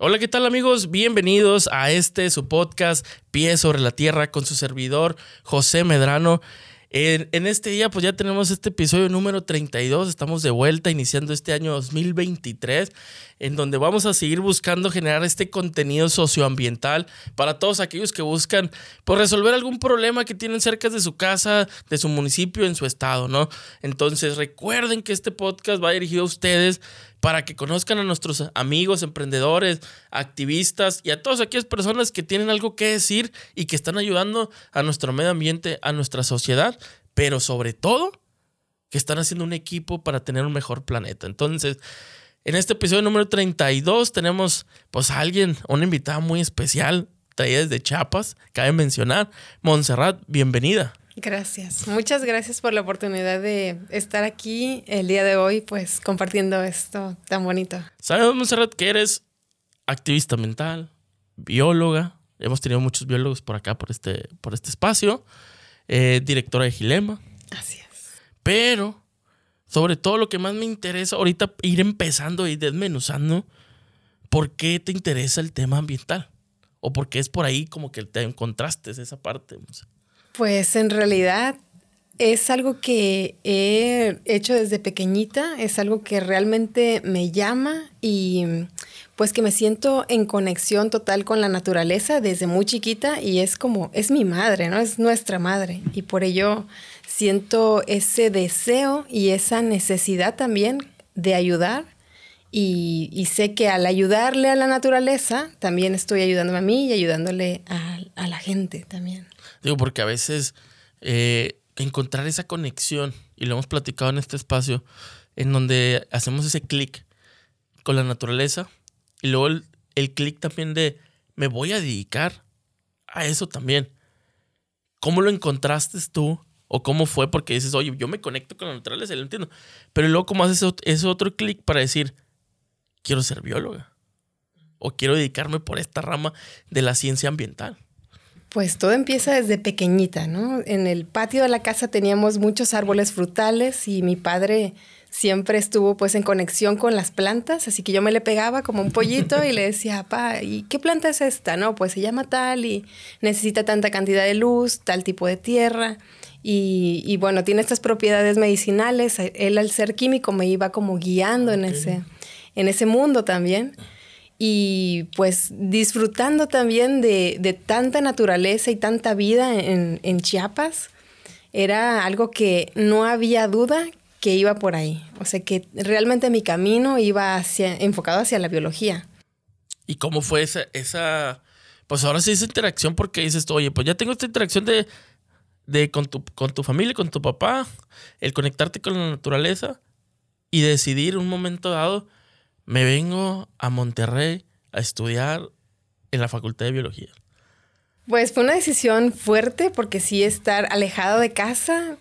Hola, ¿qué tal amigos? Bienvenidos a este su podcast Pie sobre la Tierra con su servidor José Medrano. En, este día pues ya tenemos este episodio número 32, estamos de vuelta iniciando este año 2023 en donde vamos a seguir buscando generar este contenido socioambiental para todos aquellos que buscan por pues, resolver algún problema que tienen cerca de su casa, de su municipio, en su estado, ¿no? Entonces recuerden que este podcast va dirigido a ustedes para que conozcan a nuestros amigos, emprendedores, activistas y a todas aquellas personas que tienen algo que decir y que están ayudando a nuestro medio ambiente, a nuestra sociedad, pero sobre todo que están haciendo un equipo para tener un mejor planeta. Entonces, en este episodio número 32 tenemos pues a alguien, una invitada muy especial, traída desde Chiapas, cabe mencionar, Montserrat, bienvenida. Gracias. Muchas gracias por la oportunidad de estar aquí el día de hoy, pues compartiendo esto tan bonito. Sabemos, Monserrat, que eres activista mental, bióloga. Hemos tenido muchos biólogos por acá, por este, por este espacio. Eh, directora de Gilema. Así es. Pero, sobre todo lo que más me interesa ahorita, ir empezando y desmenuzando, ¿por qué te interesa el tema ambiental? ¿O por qué es por ahí como que te encontraste esa parte? Pues en realidad es algo que he hecho desde pequeñita, es algo que realmente me llama y pues que me siento en conexión total con la naturaleza desde muy chiquita y es como, es mi madre, ¿no? Es nuestra madre y por ello siento ese deseo y esa necesidad también de ayudar y, sé que al ayudarle a la naturaleza, también estoy ayudándome a mí y ayudándole a la gente también. Digo, porque a veces eh, encontrar esa conexión, y lo hemos platicado en este espacio, en donde hacemos ese clic con la naturaleza, y luego el, clic también de me voy a dedicar a eso también. ¿Cómo lo encontraste tú? ¿O cómo fue? Porque dices, oye, yo me conecto con la naturaleza, lo entiendo. Pero luego, ¿cómo haces ese otro clic para decir, quiero ser bióloga? O quiero dedicarme por esta rama de la ciencia ambiental. Pues todo empieza desde pequeñita, ¿no? En el patio de la casa teníamos muchos árboles frutales y mi padre siempre estuvo pues en conexión con las plantas, así que yo me le pegaba como un pollito y le decía, papá, ¿y qué planta es esta? No, pues se llama tal y necesita tanta cantidad de luz, tal tipo de tierra. Y, y bueno, tiene estas propiedades medicinales. Él al ser químico me iba como guiando en, ese, en ese mundo también y pues disfrutando también de, tanta naturaleza y tanta vida en, Chiapas, era algo que no había duda que iba por ahí. O sea que realmente mi camino iba hacia, enfocado hacia la biología. ¿Y cómo fue esa, esa, pues ahora sí esa interacción? Porque dices, oye, pues ya tengo esta interacción de, de con, tu, con tu familia, con tu papá, el conectarte con la naturaleza y decidir un momento dado me vengo a Monterrey a estudiar en la Facultad de Biología? Pues fue una decisión fuerte porque sí estar alejado de casa,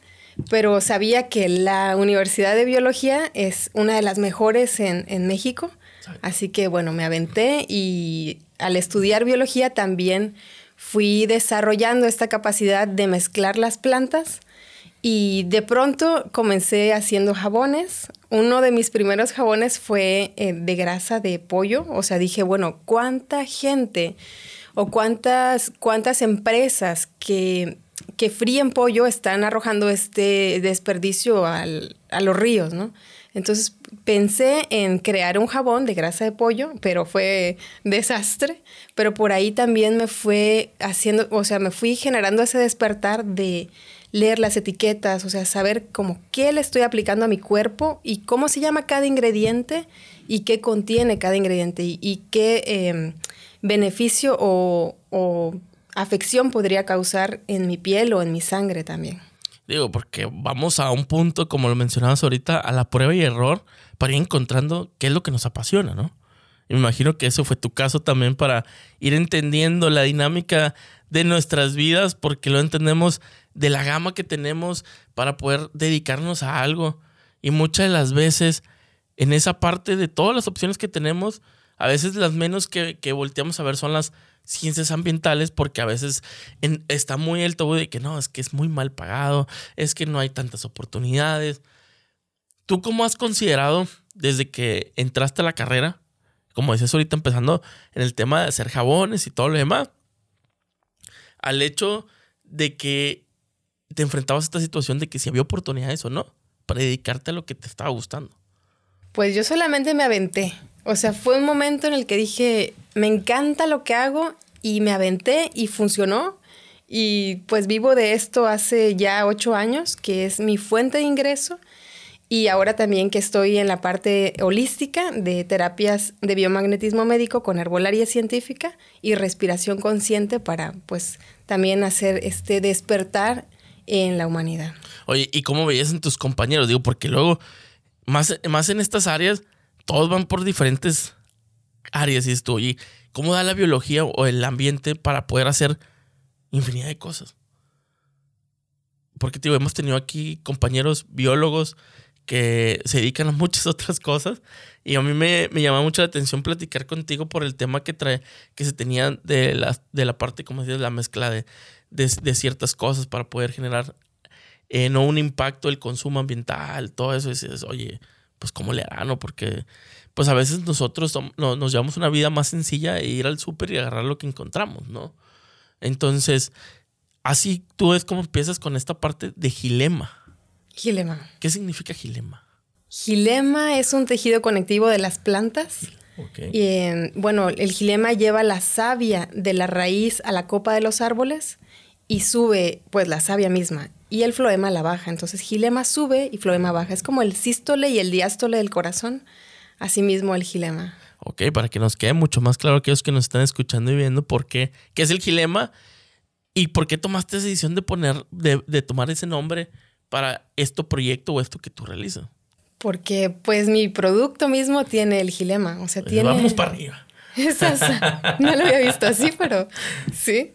pero sabía que la Universidad de Biología es una de las mejores en, en México. Así que bueno, me aventé y al estudiar biología también fui desarrollando esta capacidad de mezclar las plantas y de pronto comencé haciendo jabones. Uno de mis primeros jabones fue eh, de grasa de pollo. O sea, dije, bueno, ¿cuánta gente o cuántas, cuántas empresas que, que fríen pollo están arrojando este desperdicio al, a los ríos, ¿no? Entonces pensé en crear un jabón de grasa de pollo, pero fue desastre. Pero por ahí también me fue haciendo, o sea, me fui generando ese despertar de leer las etiquetas, o sea, saber como qué le estoy aplicando a mi cuerpo y cómo se llama cada ingrediente y qué contiene cada ingrediente y, qué em, beneficio o, o afección podría causar en mi piel o en mi sangre también. Digo, porque vamos a un punto, como lo mencionabas ahorita, a la prueba y error para ir encontrando qué es lo que nos apasiona, ¿no? Me imagino que eso fue tu caso también para ir entendiendo la dinámica de nuestras vidas, porque lo entendemos de la gama que tenemos para poder dedicarnos a algo. Y muchas de las veces, en esa parte de todas las opciones que tenemos, a veces las menos que, volteamos a ver son las ciencias ambientales, porque a veces está muy el tabú de que no, es que es muy mal pagado, es que no hay tantas oportunidades. ¿Tú cómo has considerado desde que entraste a la carrera? como decías ahorita, empezando en el tema de hacer jabones y todo lo demás, al hecho de que te enfrentabas a esta situación de que si había oportunidades o no para dedicarte a lo que te estaba gustando. Pues yo solamente me aventé. O sea, fue un momento en el que dije, me encanta lo que hago y me aventé y funcionó. Y pues vivo de esto hace ya ocho años, que es mi fuente de ingreso. Y ahora también que estoy en la parte holística de terapias de biomagnetismo médico con herbolaria científica y respiración consciente para pues también hacer este despertar en la humanidad. Oye, ¿y cómo veías en tus compañeros? Digo, porque luego, más, más en estas áreas, todos van por diferentes áreas y esto, oye, ¿cómo da la biología o el ambiente para poder hacer infinidad de cosas? Porque, digo, hemos tenido aquí compañeros biólogos que se dedican a muchas otras cosas. Y a mí me, me llama mucho la atención platicar contigo por el tema que trae, que se tenía de la, de la parte, como decías, la mezcla de, de, ciertas cosas para poder generar eh, no un impacto del consumo ambiental, todo eso. Y dices, oye, pues cómo le harán, ¿no? Porque pues a veces nosotros nos llevamos una vida más sencilla e ir al súper y agarrar lo que encontramos, ¿no? Entonces, así tú ves cómo empiezas con esta parte de gilema. Gilema. ¿Qué significa gilema? Gilema es un tejido conectivo de las plantas. Y em, bueno, el gilema lleva la savia de la raíz a la copa de los árboles y sube pues la savia misma y el floema la baja. Entonces gilema sube y floema baja. Es como el sístole y el diástole del corazón. Asimismo el gilema. Ok, para que nos quede mucho más claro aquellos que nos están escuchando y viendo por qué, qué es el gilema y por qué tomaste esa decisión de poner, de, de tomar ese nombre para este proyecto o esto que tú realizas? Porque pues mi producto mismo tiene el gilema, o sea, pues tiene... Vamos para arriba. no lo había visto así, pero sí.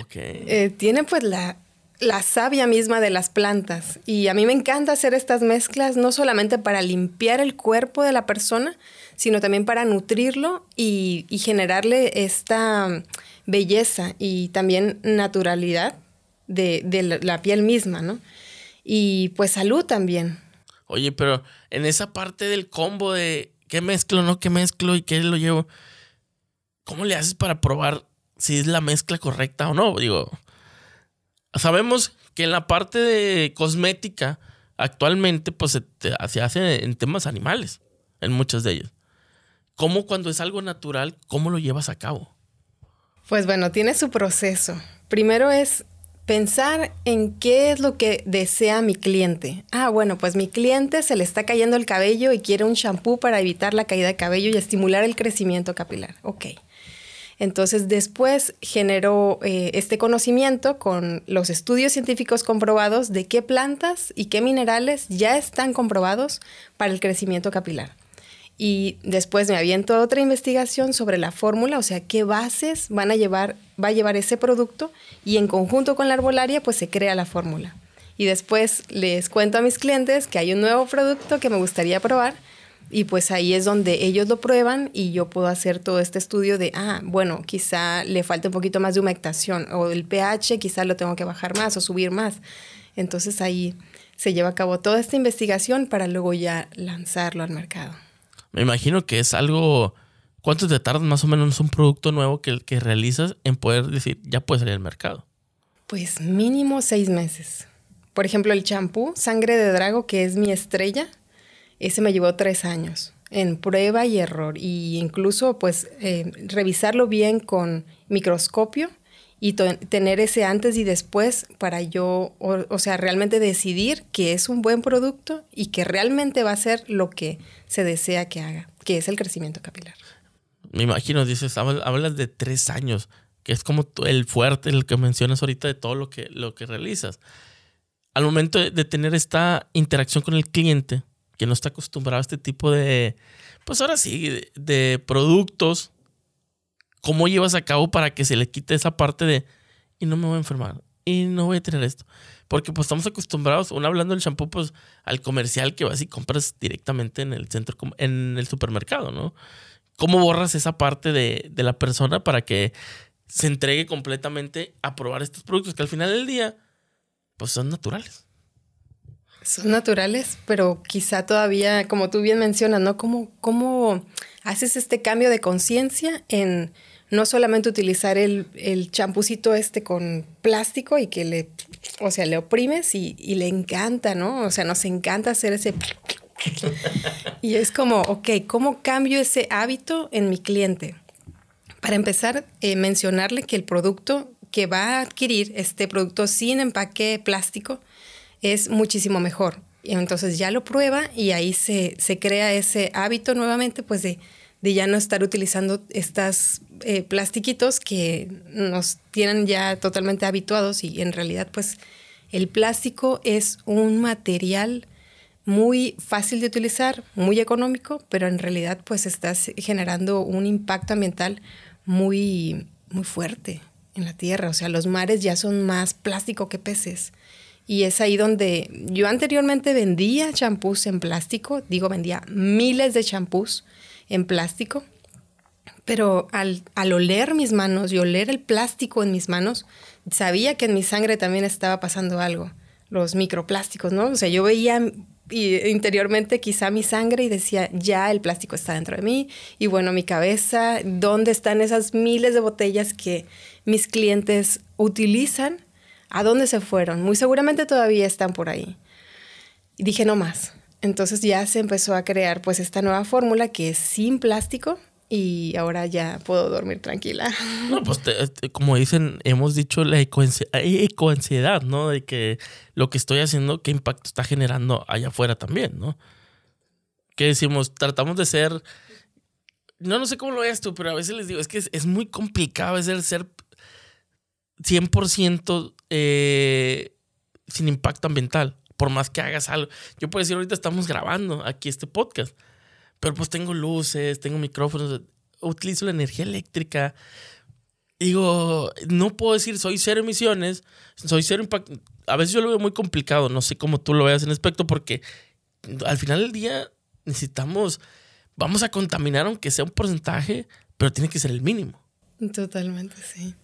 Ok. Eh, tiene pues la, la savia misma de las plantas. Y a mí me encanta hacer estas mezclas, no solamente para limpiar el cuerpo de la persona, sino también para nutrirlo y, y generarle esta belleza y también naturalidad de, de la piel misma, ¿no? y pues salud también. Oye, pero en esa parte del combo de qué mezclo, no qué mezclo y qué lo llevo, ¿cómo le haces para probar si es la mezcla correcta o no? Digo, sabemos que en la parte de cosmética actualmente pues se, se hace en temas animales, en muchas de ellas. ¿Cómo cuando es algo natural, cómo lo llevas a cabo? Pues bueno, tiene su proceso. Primero es pensar en qué es lo que desea mi cliente. Ah, bueno, pues mi cliente se le está cayendo el cabello y quiere un shampoo para evitar la caída de cabello y estimular el crecimiento capilar. Ok. Entonces después generó eh, este conocimiento con los estudios científicos comprobados de qué plantas y qué minerales ya están comprobados para el crecimiento capilar y después me aviento otra investigación sobre la fórmula, o sea, qué bases van a llevar, va a llevar ese producto y en conjunto con la arbolaria pues se crea la fórmula. Y después les cuento a mis clientes que hay un nuevo producto que me gustaría probar y pues ahí es donde ellos lo prueban y yo puedo hacer todo este estudio de, ah, bueno, quizá le falta un poquito más de humectación o el pH quizá lo tengo que bajar más o subir más. Entonces ahí se lleva a cabo toda esta investigación para luego ya lanzarlo al mercado. Me imagino que es algo. ¿Cuánto te tarda más o menos un producto nuevo que, que realizas en poder decir, ya puede salir al mercado? Pues mínimo seis meses. Por ejemplo, el champú Sangre de Drago, que es mi estrella, ese me llevó tres años en prueba y error. Y incluso, pues, eh, revisarlo bien con microscopio y tener ese antes y después para yo, o, sea, realmente decidir que es un buen producto y que realmente va a ser lo que se desea que haga, que es el crecimiento capilar. Me imagino, dices, hablas de tres años, que es como el fuerte, el que mencionas ahorita de todo lo que, lo que realizas. Al momento de, tener esta interacción con el cliente, que no está acostumbrado a este tipo de, pues ahora sí, de productos, ¿Cómo llevas a cabo para que se le quite esa parte de, y no me voy a enfermar, y no voy a tener esto? Porque pues estamos acostumbrados, uno hablando del shampoo, pues al comercial que vas y compras directamente en el centro, en el supermercado, ¿no? ¿Cómo borras esa parte de, de la persona para que se entregue completamente a probar estos productos que al final del día, pues son naturales? Son naturales, pero quizá todavía, como tú bien mencionas, ¿no? ¿Cómo, cómo haces este cambio de conciencia en no solamente utilizar el, el champucito este con plástico y que le, o sea, le oprimes y, y le encanta, ¿no? O sea, nos encanta hacer ese... y es como, ok, ¿cómo cambio ese hábito en mi cliente? Para empezar, eh, mencionarle que el producto que va a adquirir, este producto sin empaque plástico, es muchísimo mejor. Y entonces ya lo prueba y ahí se, se crea ese hábito nuevamente, pues de, de ya no estar utilizando estos eh, plastiquitos que nos tienen ya totalmente habituados y en realidad pues el plástico es un material muy fácil de utilizar, muy económico, pero en realidad pues estás generando un impacto ambiental muy, muy fuerte en la tierra. O sea, los mares ya son más plástico que peces. Y es ahí donde yo anteriormente vendía champús en plástico, digo, vendía miles de champús en plástico, pero al, al, oler mis manos y oler el plástico en mis manos, sabía que en mi sangre también estaba pasando algo, los microplásticos, ¿no? O sea, yo veía interiormente quizá mi sangre y decía, ya el plástico está dentro de mí. Y bueno, mi cabeza, ¿dónde están esas miles de botellas que mis clientes utilizan? ¿A dónde se fueron? Muy seguramente todavía están por ahí. Y dije, no más. Entonces ya se empezó a crear pues esta nueva fórmula que es sin plástico, y ahora ya puedo dormir tranquila. No, pues como dicen, hemos dicho la ecoansiedad, ¿no? De que lo que estoy haciendo, qué impacto está generando allá afuera también, ¿no? Que decimos, tratamos de ser, no, no sé cómo lo veas tú, pero a veces les digo, es que es, muy complicado a veces ser 100% eh, sin impacto ambiental, por más que hagas algo. Yo puedo decir, ahorita estamos grabando aquí este podcast pero pues tengo luces, tengo micrófonos, utilizo la energía eléctrica. Digo, no puedo decir soy cero emisiones, soy cero impacto. A veces yo lo veo muy complicado, no sé cómo tú lo veas en aspecto, porque al final del día necesitamos, vamos a contaminar aunque sea un porcentaje, pero tiene que ser el mínimo. Totalmente, sí.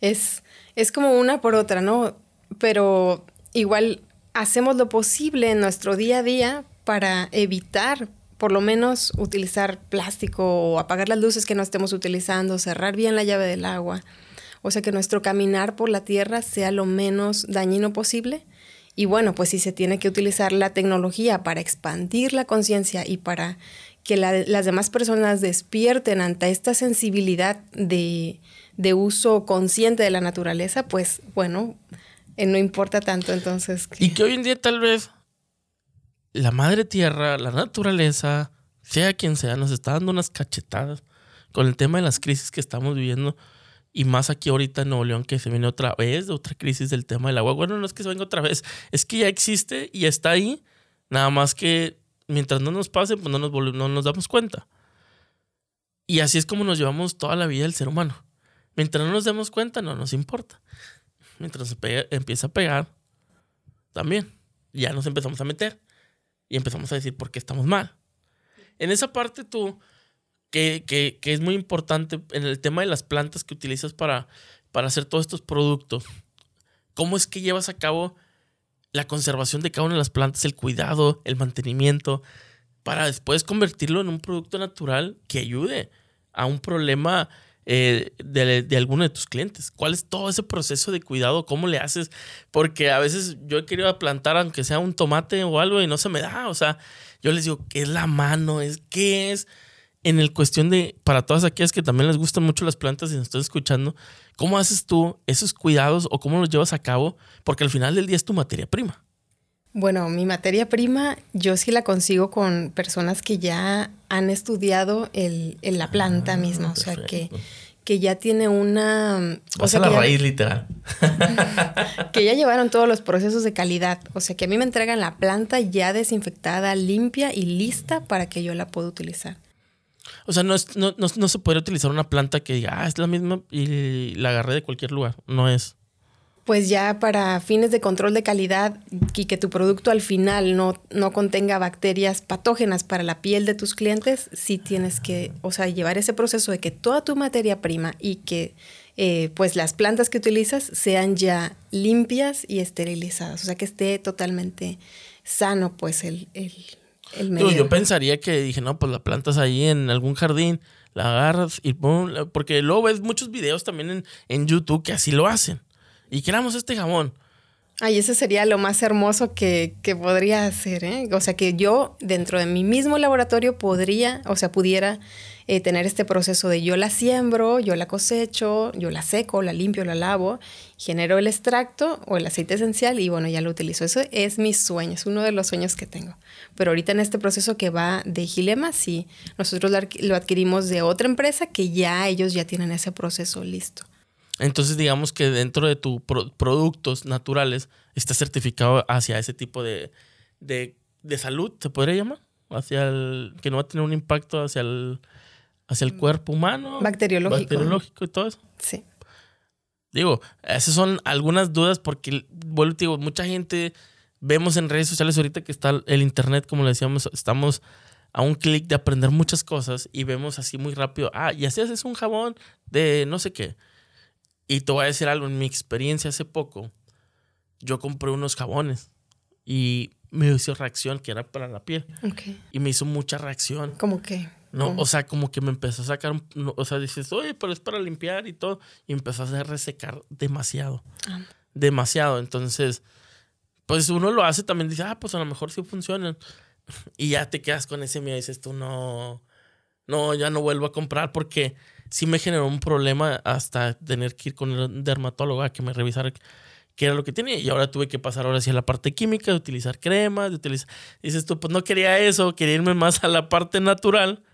Es, es como una por otra, ¿no? Pero igual hacemos lo posible en nuestro día a día para evitar por lo menos utilizar plástico o apagar las luces que no estemos utilizando, cerrar bien la llave del agua. O sea, que nuestro caminar por la tierra sea lo menos dañino posible. Y bueno, pues si se tiene que utilizar la tecnología para expandir la conciencia y para que las demás personas despierten ante esta sensibilidad de, de uso consciente de la naturaleza, pues bueno, eh, no importa tanto entonces. Y que hoy en día tal vez la madre tierra, la naturaleza, sea quien sea, nos está dando unas cachetadas con el tema de las crisis que estamos viviendo. Y más aquí ahorita en Nuevo León que se viene otra vez, otra crisis del tema del agua. Bueno, no es que se venga otra vez, es que ya existe y está ahí. Nada más que mientras no nos pase, pues no nos, no nos damos cuenta. Y así es como nos llevamos toda la vida el ser humano. Mientras no nos demos cuenta, no nos importa. Mientras se empieza a pegar, también. Ya nos empezamos a meter y empezamos a decir por qué estamos mal. En esa parte tú, que, que, que, es muy importante en el tema de las plantas que utilizas para, para hacer todos estos productos, ¿cómo es que llevas a cabo la conservación de cada una de las plantas, el cuidado, el mantenimiento, para después convertirlo en un producto natural que ayude a un problema eh, de, de, alguno de tus clientes? ¿Cuál es todo ese proceso de cuidado? ¿Cómo le haces? Porque a veces yo he querido plantar aunque sea un tomate o algo y no se me da. O sea, yo les digo, ¿qué es la mano? ¿Es qué es? En el cuestión de, para todas aquellas que también les gustan mucho las plantas y nos están escuchando, ¿cómo haces tú esos cuidados o cómo los llevas a cabo? Porque al final del día es tu materia prima. Bueno, mi materia prima yo sí la consigo con personas que ya han estudiado el, la planta ah, misma, o sea, que, que ya tiene una... O sea, la raíz literal. que ya llevaron todos los procesos de calidad, o sea, que a mí me entregan la planta ya desinfectada, limpia y lista para que yo la pueda utilizar. O sea, no, es, no, no, no se puede utilizar una planta que diga, ah, es la misma y la agarré de cualquier lugar, no es pues ya para fines de control de calidad y que tu producto al final no, no contenga bacterias patógenas para la piel de tus clientes, sí tienes que, o sea, llevar ese proceso de que toda tu materia prima y que eh, pues las plantas que utilizas sean ya limpias y esterilizadas, o sea, que esté totalmente sano pues el, el, el medio. yo pensaría que dije, no, pues la plantas ahí en algún jardín, la agarras y pum, porque luego ves muchos videos también en, en YouTube que así lo hacen. Y queramos este jabón. Ay, ese sería lo más hermoso que, que podría hacer, ¿eh? O sea, que yo dentro de mi mismo laboratorio podría, o sea, pudiera eh, tener este proceso de yo la siembro, yo la cosecho, yo la seco, la limpio, la lavo, genero el extracto o el aceite esencial y bueno, ya lo utilizo. Eso es mi sueño, es uno de los sueños que tengo. Pero ahorita en este proceso que va de Gilema, sí, nosotros lo adquirimos de otra empresa que ya ellos ya tienen ese proceso listo. Entonces, digamos que dentro de tus productos naturales está certificado hacia ese tipo de, de, de salud, ¿se podría llamar? Hacia el que no va a tener un impacto hacia el, hacia el cuerpo humano. Bacteriológico. Bacteriológico y todo eso. Sí. Digo, esas son algunas dudas porque, vuelvo, digo, mucha gente vemos en redes sociales ahorita que está el internet, como le decíamos, estamos a un clic de aprender muchas cosas y vemos así muy rápido, ah, y así haces un jabón de no sé qué. Y te voy a decir algo, en mi experiencia hace poco, yo compré unos jabones y me hizo reacción que era para la piel Ok. y me hizo mucha reacción. ¿Cómo que? No, ¿Cómo? o sea, como que me empezó a sacar, no, o sea, dices, oye, pero es para limpiar y todo. Y empezó a hacer resecar demasiado. Ah. Demasiado. Entonces, pues uno lo hace también, dice, ah, pues a lo mejor sí funcionan. Y ya te quedas con ese miedo, dices tú, no, no, ya no vuelvo a comprar porque sí me generó un problema hasta tener que ir con el dermatólogo a que me revisara qué era lo que tenía. Y ahora tuve que pasar ahora sí a la parte química, de utilizar cremas, de utilizar... Dices tú, pues no quería eso, quería irme más a la parte natural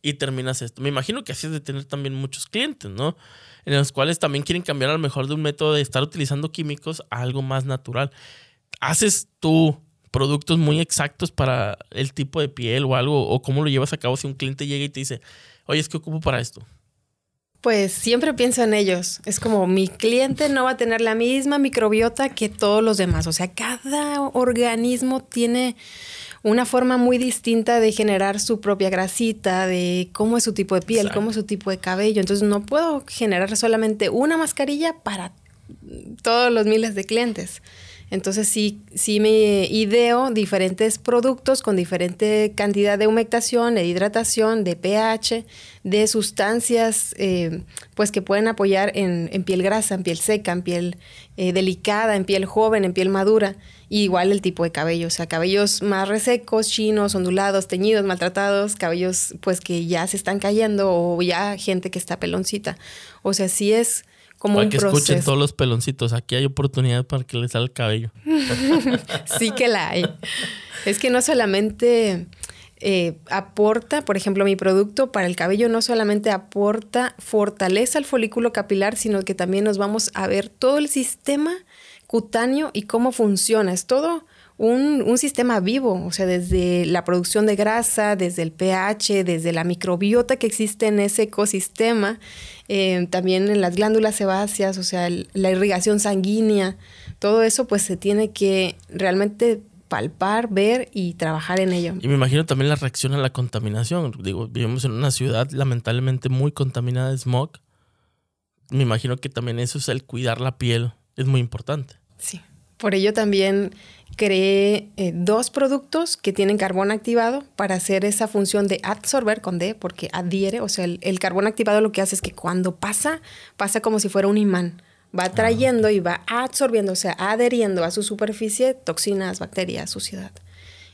y terminas esto. Me imagino que así es de tener también muchos clientes, ¿no? En los cuales también quieren cambiar a lo mejor de un método de estar utilizando químicos a algo más natural. ¿Haces tú productos muy exactos para el tipo de piel o algo? ¿O cómo lo llevas a cabo si un cliente llega y te dice, oye, es que ocupo para esto? Pues siempre pienso en ellos. Es como mi cliente no va a tener la misma microbiota que todos los demás. O sea, cada organismo tiene una forma muy distinta de generar su propia grasita, de cómo es su tipo de piel, Exacto. cómo es su tipo de cabello. Entonces no puedo generar solamente una mascarilla para todos los miles de clientes. Entonces sí, sí me ideo diferentes productos con diferente cantidad de humectación, de hidratación, de pH, de sustancias eh, pues que pueden apoyar en, piel grasa, en piel seca, en piel eh, delicada, en piel joven, en piel madura. Igual el tipo de cabello, o sea, cabellos más resecos, chinos, ondulados, teñidos, maltratados, cabellos pues que ya se están cayendo o ya gente que está peloncita. O sea, sí es como para un que escuchen todos los peloncitos. Aquí hay oportunidad para que les salga el cabello. Sí que la hay. Es que no solamente eh, aporta, por ejemplo, mi producto para el cabello no solamente aporta fortaleza al folículo capilar, sino que también nos vamos a ver todo el sistema cutáneo y cómo funciona. Es todo un, un sistema vivo, o sea, desde la producción de grasa, desde el pH, desde la microbiota que existe en ese ecosistema, eh, también en las glándulas sebáceas, o sea, el- la irrigación sanguínea, todo eso pues se tiene que realmente palpar, ver y trabajar en ello. Y me imagino también la reacción a la contaminación. Digo, vivimos en una ciudad lamentablemente muy contaminada de smog. Me imagino que también eso es el cuidar la piel. Es muy importante. Sí. Por ello también creé eh, dos productos que tienen carbón activado para hacer esa función de absorber con D, porque adhiere, o sea, el, el carbón activado lo que hace es que cuando pasa, pasa como si fuera un imán. Va trayendo y va absorbiendo, o sea, adheriendo a su superficie toxinas, bacterias, suciedad.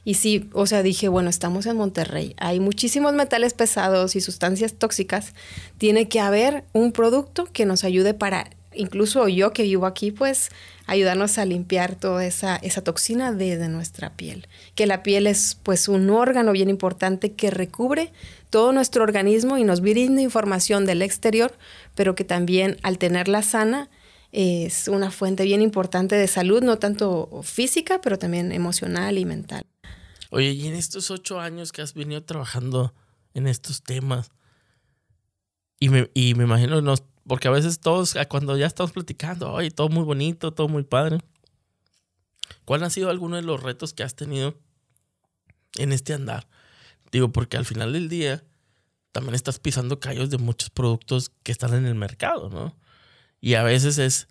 Y sí, o sea, dije, bueno, estamos en Monterrey, hay muchísimos metales pesados y sustancias tóxicas, tiene que haber un producto que nos ayude para, incluso yo que vivo aquí, pues ayudarnos a limpiar toda esa, toxina de, de nuestra piel. Que la piel es pues un órgano bien importante que recubre todo nuestro organismo y nos brinda información del exterior, pero que también al tenerla sana, es una fuente bien importante de salud, no tanto física, pero también emocional y mental. Oye, y en estos ocho años que has venido trabajando en estos temas, y me, y me imagino, porque a veces todos, ah, cuando ya estamos platicando, oye, todo muy bonito, todo muy padre. ¿Cuál ha sido alguno de los retos que has tenido en este andar? Digo, porque al final del día también estás pisando callos de muchos productos que están en el mercado, ¿no? Y a veces es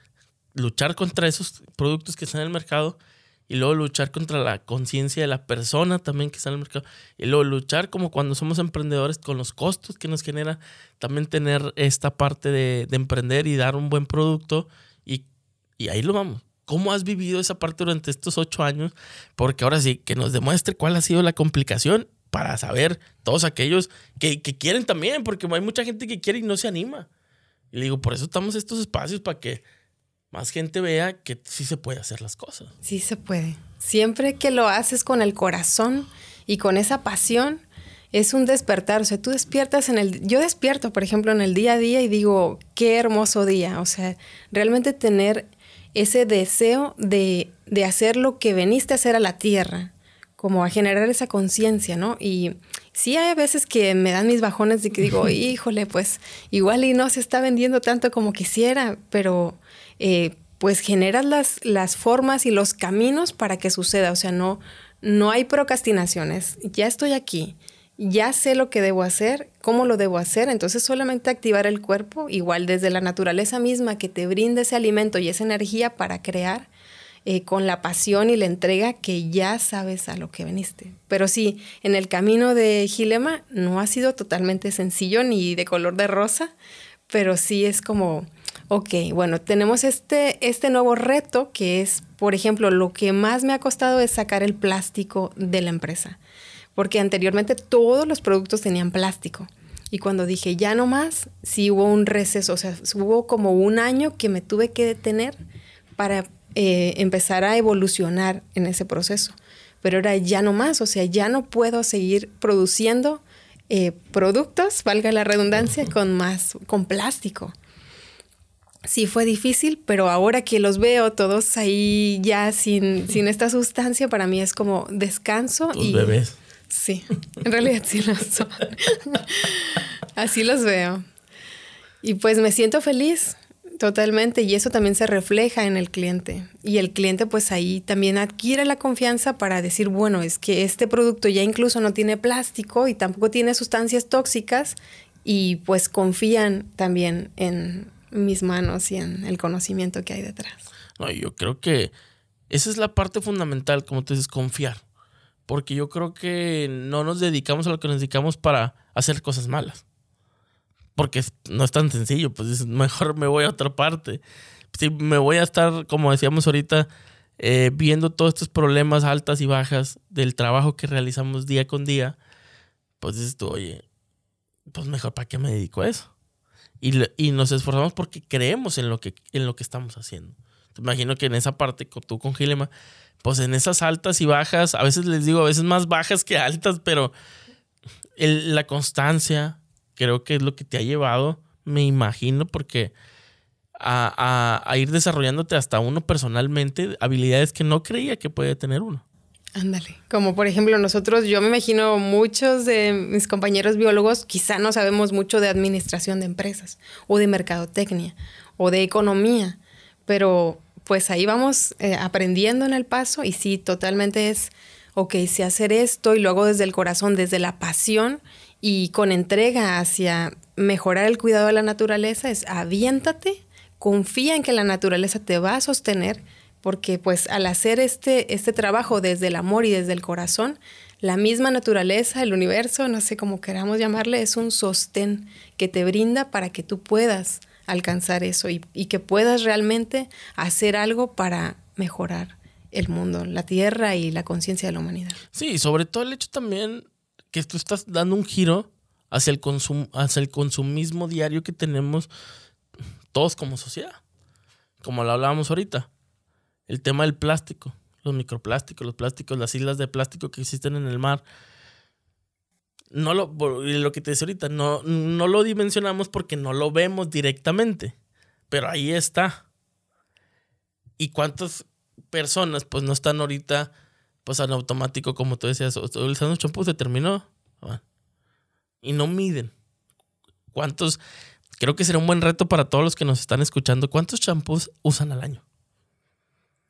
luchar contra esos productos que están en el mercado y luego luchar contra la conciencia de la persona también que está en el mercado, y luego luchar como cuando somos emprendedores con los costos que nos genera también tener esta parte de, emprender y dar un buen producto, y, y ahí lo vamos. ¿Cómo has vivido esa parte durante estos ocho años? Porque ahora sí, que nos demuestre cuál ha sido la complicación para saber todos aquellos que, que quieren también, porque hay mucha gente que quiere y no se anima. Y le digo, por eso estamos estos espacios para que más gente vea que sí se puede hacer las cosas. Sí se puede. Siempre que lo haces con el corazón y con esa pasión, es un despertar. O sea, tú despiertas en el... Yo despierto, por ejemplo, en el día a día y digo, qué hermoso día. O sea, realmente tener ese deseo de, de hacer lo que veniste a hacer a la tierra, como a generar esa conciencia, ¿no? Y sí hay veces que me dan mis bajones de que digo, híjole, pues igual y no se está vendiendo tanto como quisiera, pero eh, pues generas las, las formas y los caminos para que suceda. O sea, no, no hay procrastinaciones. Ya estoy aquí, ya sé lo que debo hacer, cómo lo debo hacer. Entonces solamente activar el cuerpo, igual desde la naturaleza misma que te brinda ese alimento y esa energía para crear. Eh, con la pasión y la entrega que ya sabes a lo que veniste. Pero sí, en el camino de Gilema no ha sido totalmente sencillo ni de color de rosa, pero sí es como Ok, bueno, tenemos este, este nuevo reto que es, por ejemplo, lo que más me ha costado es sacar el plástico de la empresa, porque anteriormente todos los productos tenían plástico. Y cuando dije ya no más, sí hubo un receso, o sea, hubo como un año que me tuve que detener para eh, empezar a evolucionar en ese proceso. Pero ahora ya no más, o sea, ya no puedo seguir produciendo eh, productos, valga la redundancia, con más, con plástico sí fue difícil, pero ahora que los veo todos ahí ya sin, sin esta sustancia, para mí es como descanso. y bebés. Sí, en realidad sí los son. Así los veo. Y pues me siento feliz totalmente y eso también se refleja en el cliente. Y el cliente pues ahí también adquiere la confianza para decir, bueno, es que este producto ya incluso no tiene plástico y tampoco tiene sustancias tóxicas y pues confían también en, mis manos y en el conocimiento que hay detrás. No, yo creo que esa es la parte fundamental, como tú dices, confiar. Porque yo creo que no nos dedicamos a lo que nos dedicamos para hacer cosas malas. Porque no es tan sencillo, pues mejor me voy a otra parte. Si me voy a estar, como decíamos ahorita, eh, viendo todos estos problemas altas y bajas del trabajo que realizamos día con día, pues dices tú, oye, pues mejor para qué me dedico a eso. Y, nos esforzamos porque creemos en lo que, en lo que estamos haciendo. Te imagino que en esa parte, tú con Gilema, pues en esas altas y bajas, a veces les digo, a veces más bajas que altas, pero la constancia creo que es lo que te ha llevado, me imagino, porque a, a, ir desarrollándote hasta uno personalmente habilidades que no creía que podía tener uno. Ándale. Como por ejemplo nosotros, yo me imagino muchos de mis compañeros biólogos quizá no sabemos mucho de administración de empresas o de mercadotecnia o de economía, pero pues ahí vamos eh, aprendiendo en el paso y sí, totalmente es, ok, si hacer esto y lo hago desde el corazón, desde la pasión y con entrega hacia mejorar el cuidado de la naturaleza, es aviéntate, confía en que la naturaleza te va a sostener porque pues al hacer este, este trabajo desde el amor y desde el corazón, la misma naturaleza, el universo, no sé cómo queramos llamarle, es un sostén que te brinda para que tú puedas alcanzar eso y, y que puedas realmente hacer algo para mejorar el mundo, la tierra y la conciencia de la humanidad. Sí, sobre todo el hecho también que tú estás dando un giro hacia el, consum hacia el consumismo diario que tenemos todos como sociedad, como lo hablábamos ahorita el tema del plástico, los microplásticos, los plásticos, las islas de plástico que existen en el mar. No lo, lo que te decía ahorita, no, no lo dimensionamos porque no lo vemos directamente, pero ahí está. ¿Y cuántas personas pues no están ahorita pues en automático, como tú decías, utilizando champú, se terminó? Y no miden. ¿Cuántos? Creo que será un buen reto para todos los que nos están escuchando. ¿Cuántos champús usan al año?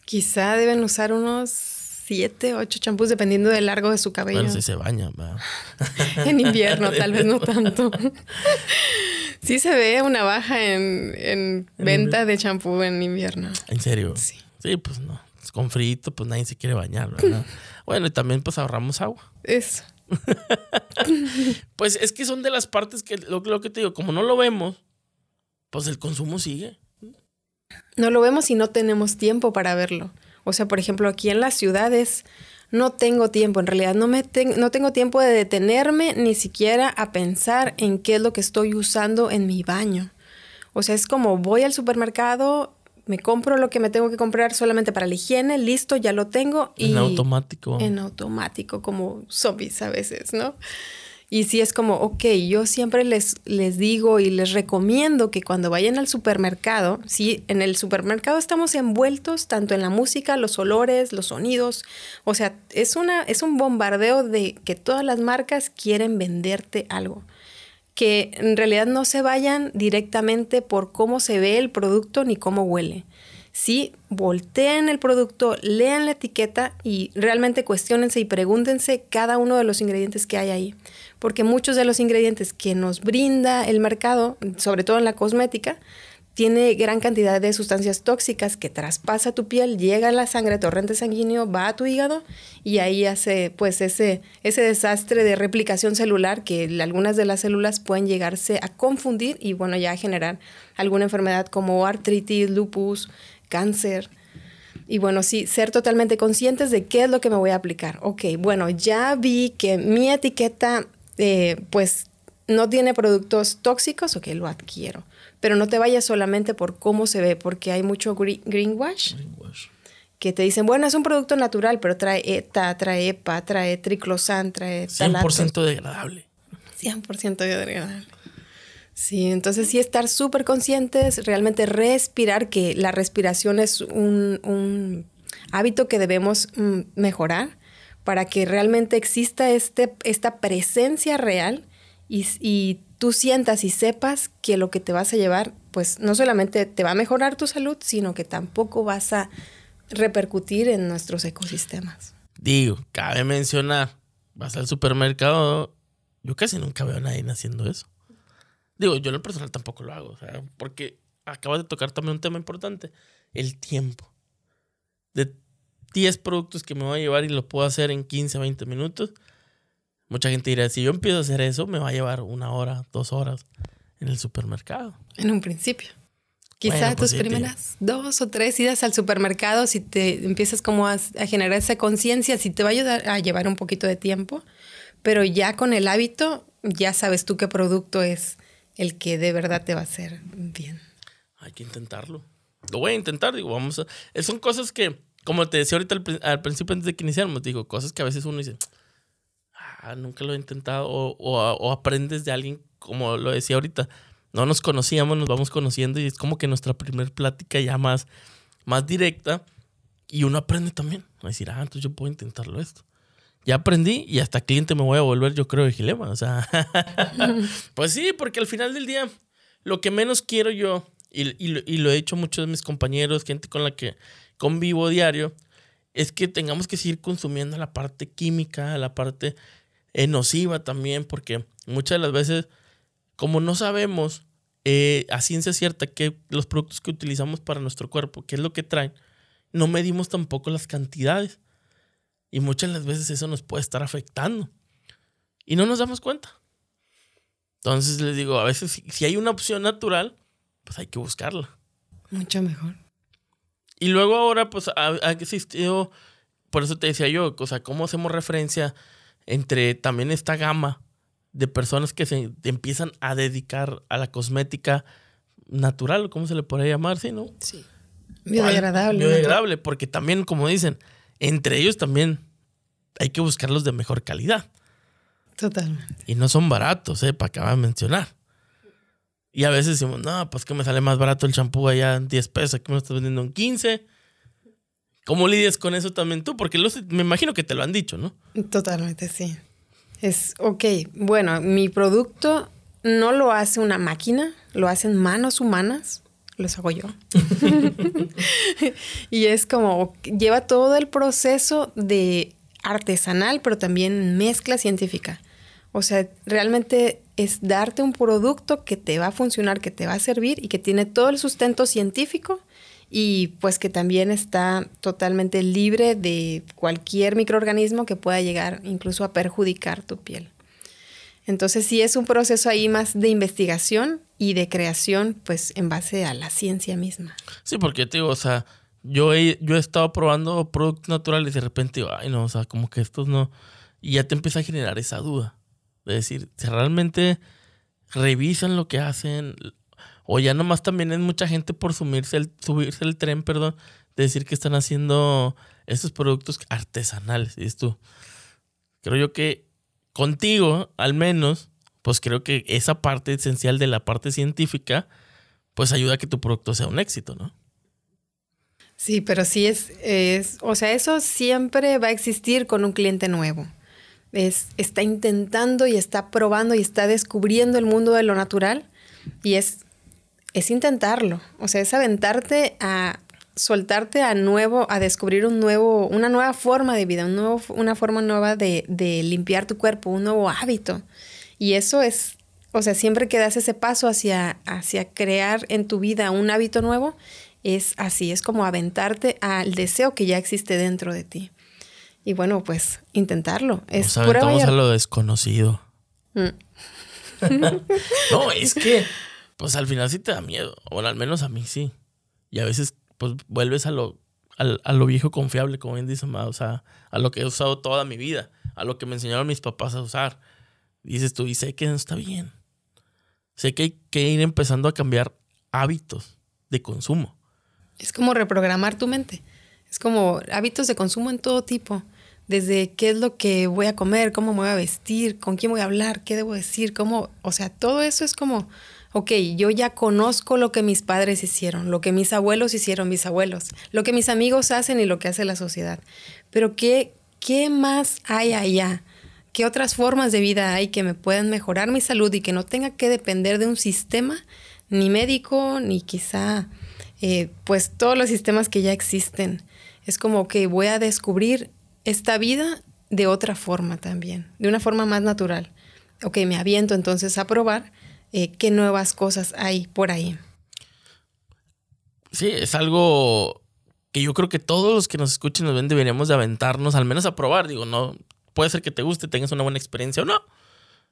Quizá deben usar unos siete, ocho champús dependiendo del largo de su cabello. Bueno, si se baña. en invierno, tal vez no tanto. sí se ve una baja en, venta de champú en invierno. ¿En serio? Sí. Sí, pues no. con frito, pues nadie se quiere bañar, ¿verdad? bueno, y también pues ahorramos agua. Eso. pues es que son de las partes que, lo, lo que te digo, como no lo vemos, pues el consumo sigue. No lo vemos y no tenemos tiempo para verlo. O sea, por ejemplo, aquí en las ciudades no tengo tiempo, en realidad no, me no tengo tiempo de detenerme ni siquiera a pensar en qué es lo que estoy usando en mi baño. O sea, es como voy al supermercado, me compro lo que me tengo que comprar solamente para la higiene, listo, ya lo tengo. Y en automático. En automático, como zombies a veces, ¿no? Y si es como, ok, yo siempre les, les digo y les recomiendo que cuando vayan al supermercado, sí, en el supermercado estamos envueltos tanto en la música, los olores, los sonidos, o sea, es, una, es un bombardeo de que todas las marcas quieren venderte algo que en realidad no se vayan directamente por cómo se ve el producto ni cómo huele. Sí, volteen el producto, lean la etiqueta y realmente cuestionense y pregúntense cada uno de los ingredientes que hay ahí. Porque muchos de los ingredientes que nos brinda el mercado, sobre todo en la cosmética, tiene gran cantidad de sustancias tóxicas que traspasa tu piel, llega a la sangre, torrente sanguíneo, va a tu hígado y ahí hace pues ese, ese desastre de replicación celular que algunas de las células pueden llegarse a confundir y bueno, ya a generar alguna enfermedad como artritis, lupus, cáncer. Y bueno, sí, ser totalmente conscientes de qué es lo que me voy a aplicar. Ok, bueno, ya vi que mi etiqueta eh, pues no tiene productos tóxicos, ok, lo adquiero pero no te vayas solamente por cómo se ve, porque hay mucho greenwash. Que te dicen, bueno, es un producto natural, pero trae ETA, trae EPA, trae triclosan, trae... 100% degradable. 100% degradable. Sí, entonces sí estar súper conscientes, realmente respirar, que la respiración es un, hábito que debemos mm, mejorar para que realmente exista este, esta presencia real y, y tú sientas y sepas que lo que te vas a llevar, pues no solamente te va a mejorar tu salud, sino que tampoco vas a repercutir en nuestros ecosistemas. Digo, cabe mencionar, vas al supermercado, yo casi nunca veo a nadie haciendo eso. Digo, yo en lo personal tampoco lo hago, o sea, porque acabas de tocar también un tema importante, el tiempo. De 10 productos que me voy a llevar y lo puedo hacer en 15, 20 minutos, Mucha gente dirá, si yo empiezo a hacer eso, me va a llevar una hora, dos horas en el supermercado. En un principio. Quizás pues tus primeras dos o tres idas al supermercado, si te empiezas como a, generar esa conciencia, si te va a ayudar a llevar un poquito de tiempo, pero ya con el hábito, ya sabes tú qué producto es el que de verdad te va a hacer bien. Hay que intentarlo. Lo voy a intentar, digo, vamos a... Son cosas que, como te decía ahorita al, al principio antes de que iniciáramos, digo, cosas que a veces uno dice, Ah, nunca lo he intentado, o, aprendes de alguien, como lo decía ahorita, no nos conocíamos, nos vamos conociendo y es como que nuestra primer plática ya más, más directa y uno aprende también a decir, ah, entonces yo puedo intentarlo esto. Ya aprendí y hasta cliente me voy a volver, yo creo, de Gilema. O sea, pues sí, porque al final del día, lo que menos quiero yo, y, lo he dicho muchos de mis compañeros, gente con la que convivo diario, es que tengamos que seguir consumiendo la parte química, la parte es nociva también porque muchas de las veces, como no sabemos eh, a ciencia cierta que los productos que utilizamos para nuestro cuerpo, qué es lo que traen, no medimos tampoco las cantidades. Y muchas de las veces eso nos puede estar afectando. Y no nos damos cuenta. Entonces les digo, a veces si, hay una opción natural, pues hay que buscarla. Mucho mejor. Y luego ahora, pues ha, ha existido, por eso te decía yo, o sea, cómo hacemos referencia entre también esta gama de personas que se empiezan a dedicar a la cosmética natural, ¿cómo se le podría llamar? Sí, ¿no? Sí. Biodegradable. Biodegradable, porque también, como dicen, entre ellos también hay que buscarlos de mejor calidad. Totalmente. Y no son baratos, ¿eh? Para acabar de mencionar. Y a veces decimos, no, pues que me sale más barato el champú allá en 10 pesos, aquí me lo estás vendiendo en 15. ¿Cómo lidias con eso también tú? Porque me imagino que te lo han dicho, ¿no? Totalmente, sí. Es, ok, bueno, mi producto no lo hace una máquina, lo hacen manos humanas, los hago yo. y es como, lleva todo el proceso de artesanal, pero también mezcla científica. O sea, realmente es darte un producto que te va a funcionar, que te va a servir y que tiene todo el sustento científico y pues que también está totalmente libre de cualquier microorganismo que pueda llegar incluso a perjudicar tu piel. Entonces sí es un proceso ahí más de investigación y de creación, pues en base a la ciencia misma. Sí, porque te digo, o sea, yo he, yo he estado probando productos naturales y de repente digo, ay no, o sea, como que estos no. Y ya te empieza a generar esa duda. De decir, si realmente revisan lo que hacen, o ya nomás también es mucha gente por subirse el, subirse el tren, perdón, de decir que están haciendo estos productos artesanales. Y tú, creo yo que contigo, al menos, pues creo que esa parte esencial de la parte científica, pues ayuda a que tu producto sea un éxito, ¿no? Sí, pero sí es, es, o sea, eso siempre va a existir con un cliente nuevo. Es, está intentando y está probando y está descubriendo el mundo de lo natural y es, es intentarlo. O sea, es aventarte a soltarte a nuevo, a descubrir un nuevo, una nueva forma de vida, un nuevo, una forma nueva de, de limpiar tu cuerpo, un nuevo hábito. Y eso es, o sea, siempre que das ese paso hacia, hacia crear en tu vida un hábito nuevo, es así, es como aventarte al deseo que ya existe dentro de ti. Y bueno, pues intentarlo. Es Nos aventamos a lo desconocido. Mm. no, es que, pues al final sí te da miedo. O al menos a mí sí. Y a veces, pues vuelves a lo, a, lo viejo confiable, como bien dice O sea, a lo que he usado toda mi vida. A lo que me enseñaron mis papás a usar. dices tú, y sé que no está bien. Sé que hay que ir empezando a cambiar hábitos de consumo. Es como reprogramar tu mente. Es como hábitos de consumo en todo tipo. Desde qué es lo que voy a comer, cómo me voy a vestir, con quién voy a hablar, qué debo decir, cómo, o sea, todo eso es como, ok, yo ya conozco lo que mis padres hicieron, lo que mis abuelos hicieron, mis abuelos, lo que mis amigos hacen y lo que hace la sociedad. Pero ¿qué, qué más hay allá? ¿Qué otras formas de vida hay que me puedan mejorar mi salud y que no tenga que depender de un sistema, ni médico, ni quizá eh, pues todos los sistemas que ya existen. Es como que voy a descubrir esta vida de otra forma también, de una forma más natural. Ok, me aviento entonces a probar eh, qué nuevas cosas hay por ahí. Sí, es algo que yo creo que todos los que nos escuchen nos ven deberíamos de aventarnos al menos a probar. Digo, no, puede ser que te guste, tengas una buena experiencia o no,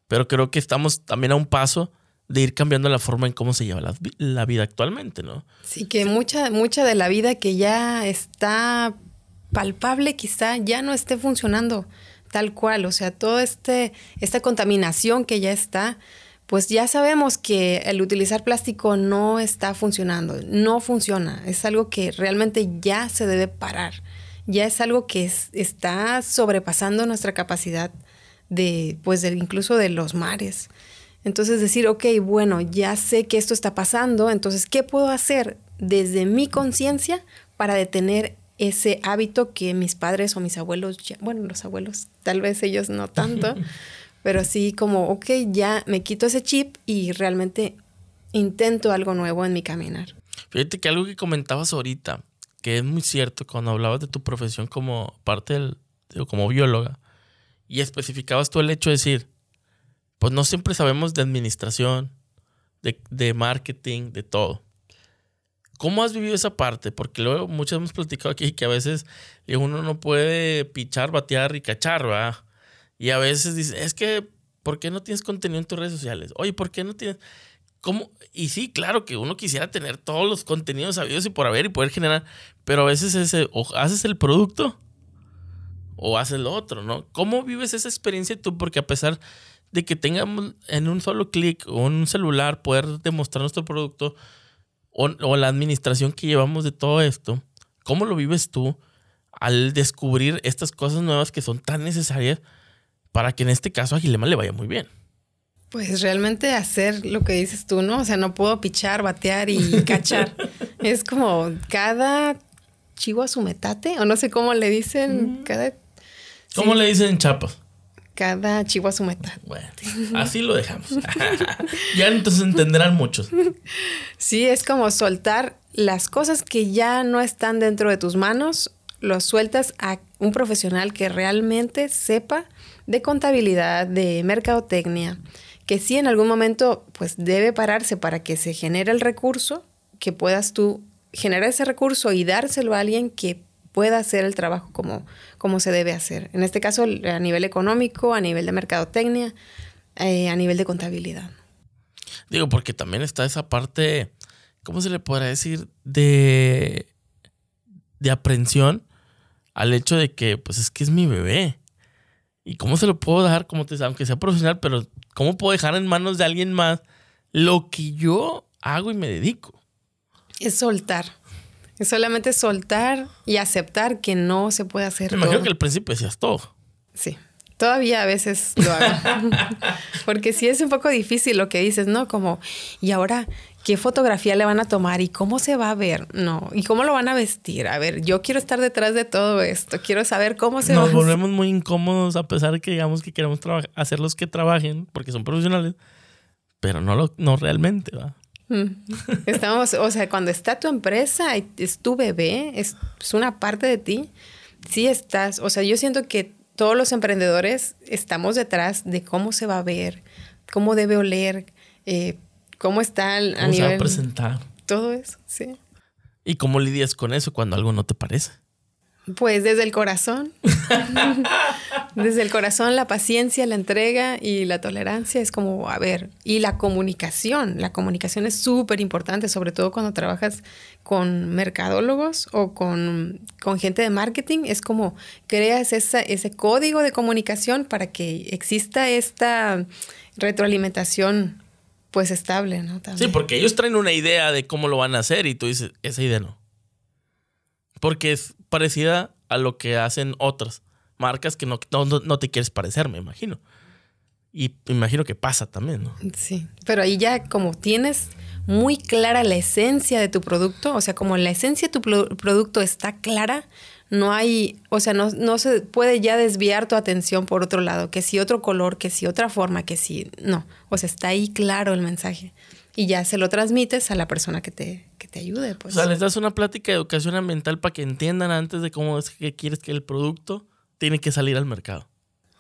pero creo que estamos también a un paso de ir cambiando la forma en cómo se lleva la, vida actualmente, ¿no? Sí, que mucha, mucha de la vida que ya está palpable quizá ya no esté funcionando tal cual, o sea, toda este, esta contaminación que ya está, pues ya sabemos que el utilizar plástico no está funcionando, no funciona, es algo que realmente ya se debe parar, ya es algo que está sobrepasando nuestra capacidad de, pues, incluso de los mares. Entonces decir, ok, bueno, ya sé que esto está pasando, entonces, ¿qué puedo hacer desde mi conciencia para detener ese hábito que mis padres o mis abuelos, ya, bueno, los abuelos, tal vez ellos no tanto, pero sí como, ok, ya me quito ese chip y realmente intento algo nuevo en mi caminar. Fíjate que algo que comentabas ahorita, que es muy cierto cuando hablabas de tu profesión como parte del, como bióloga, y especificabas tú el hecho de decir, pues no siempre sabemos de administración, de, marketing, de todo. ¿Cómo has vivido esa parte? Porque luego muchos hemos platicado aquí que a veces uno no puede pichar, batear y cachar, ¿verdad? Y a veces dice, es que, ¿por qué no tienes contenido en tus redes sociales? Oye, ¿por qué no tienes...? ¿Cómo? Y sí, claro que uno quisiera tener todos los contenidos sabidos y por haber y poder generar, pero a veces ese, o haces el producto o haces lo otro, ¿no? ¿Cómo vives esa experiencia tú? Porque a pesar de que tengamos en un solo clic o un celular poder demostrar nuestro producto o, la administración que llevamos de todo esto, ¿cómo lo vives tú al descubrir estas cosas nuevas que son tan necesarias para que en este caso a Gilema le vaya muy bien? Pues realmente hacer lo que dices tú, ¿no? O sea, no puedo pichar, batear y cachar. es como cada chivo a su metate, o no sé cómo le dicen, mm. cada... ¿Cómo le dicen en Chapas? cada chivo a su meta. Bueno, así lo dejamos. ya entonces entenderán muchos. Sí, es como soltar las cosas que ya no están dentro de tus manos, los sueltas a un profesional que realmente sepa de contabilidad, de mercadotecnia, que sí en algún momento pues debe pararse para que se genere el recurso que puedas tú generar ese recurso y dárselo a alguien que pueda hacer el trabajo como, como se debe hacer. En este caso, a nivel económico, a nivel de mercadotecnia, eh, a nivel de contabilidad. Digo, porque también está esa parte, ¿cómo se le podrá decir? De, de aprensión al hecho de que, pues es que es mi bebé. ¿Y cómo se lo puedo dejar, como te aunque sea profesional, pero cómo puedo dejar en manos de alguien más lo que yo hago y me dedico? Es soltar. Es solamente soltar y aceptar que no se puede hacer. Me imagino que al principio decías todo. Sí. Todavía a veces lo hago. Porque sí es un poco difícil lo que dices, ¿no? Como, y ahora, ¿qué fotografía le van a tomar y cómo se va a ver? No, ¿y cómo lo van a vestir? A ver, yo quiero estar detrás de todo esto. Quiero saber cómo se Nos va a volvemos muy incómodos a pesar de que digamos que queremos hacer los que trabajen porque son profesionales, pero no, lo, no realmente, ¿va? Estamos, o sea, cuando está tu empresa, es tu bebé, es, una parte de ti, sí estás, o sea, yo siento que todos los emprendedores estamos detrás de cómo se va a ver, cómo debe oler, eh, cómo está a ¿Cómo Se va a presentar. Todo eso, sí. ¿Y cómo lidias con eso cuando algo no te parece? Pues desde el corazón. desde el corazón, la paciencia, la entrega y la tolerancia es como, a ver, y la comunicación. La comunicación es súper importante, sobre todo cuando trabajas con mercadólogos o con, gente de marketing. Es como creas ese código de comunicación para que exista esta retroalimentación pues estable, ¿no? Sí, porque ellos traen una idea de cómo lo van a hacer y tú dices, esa idea no. Porque es parecida a lo que hacen otras marcas que no, no, te quieres parecer, me imagino. Y me imagino que pasa también, ¿no? Sí, pero ahí ya como tienes muy clara la esencia de tu producto, o sea, como la esencia de tu producto está clara, no hay, o sea, no, no, se puede ya desviar tu atención por otro lado, que si otro color, que si otra forma, que si, no, o sea, está ahí claro el mensaje y ya se lo transmites a la persona que te, que te ayude. Pues. O sea, les das una plática de educación ambiental para que entiendan antes de cómo es que quieres que el producto tiene que salir al mercado.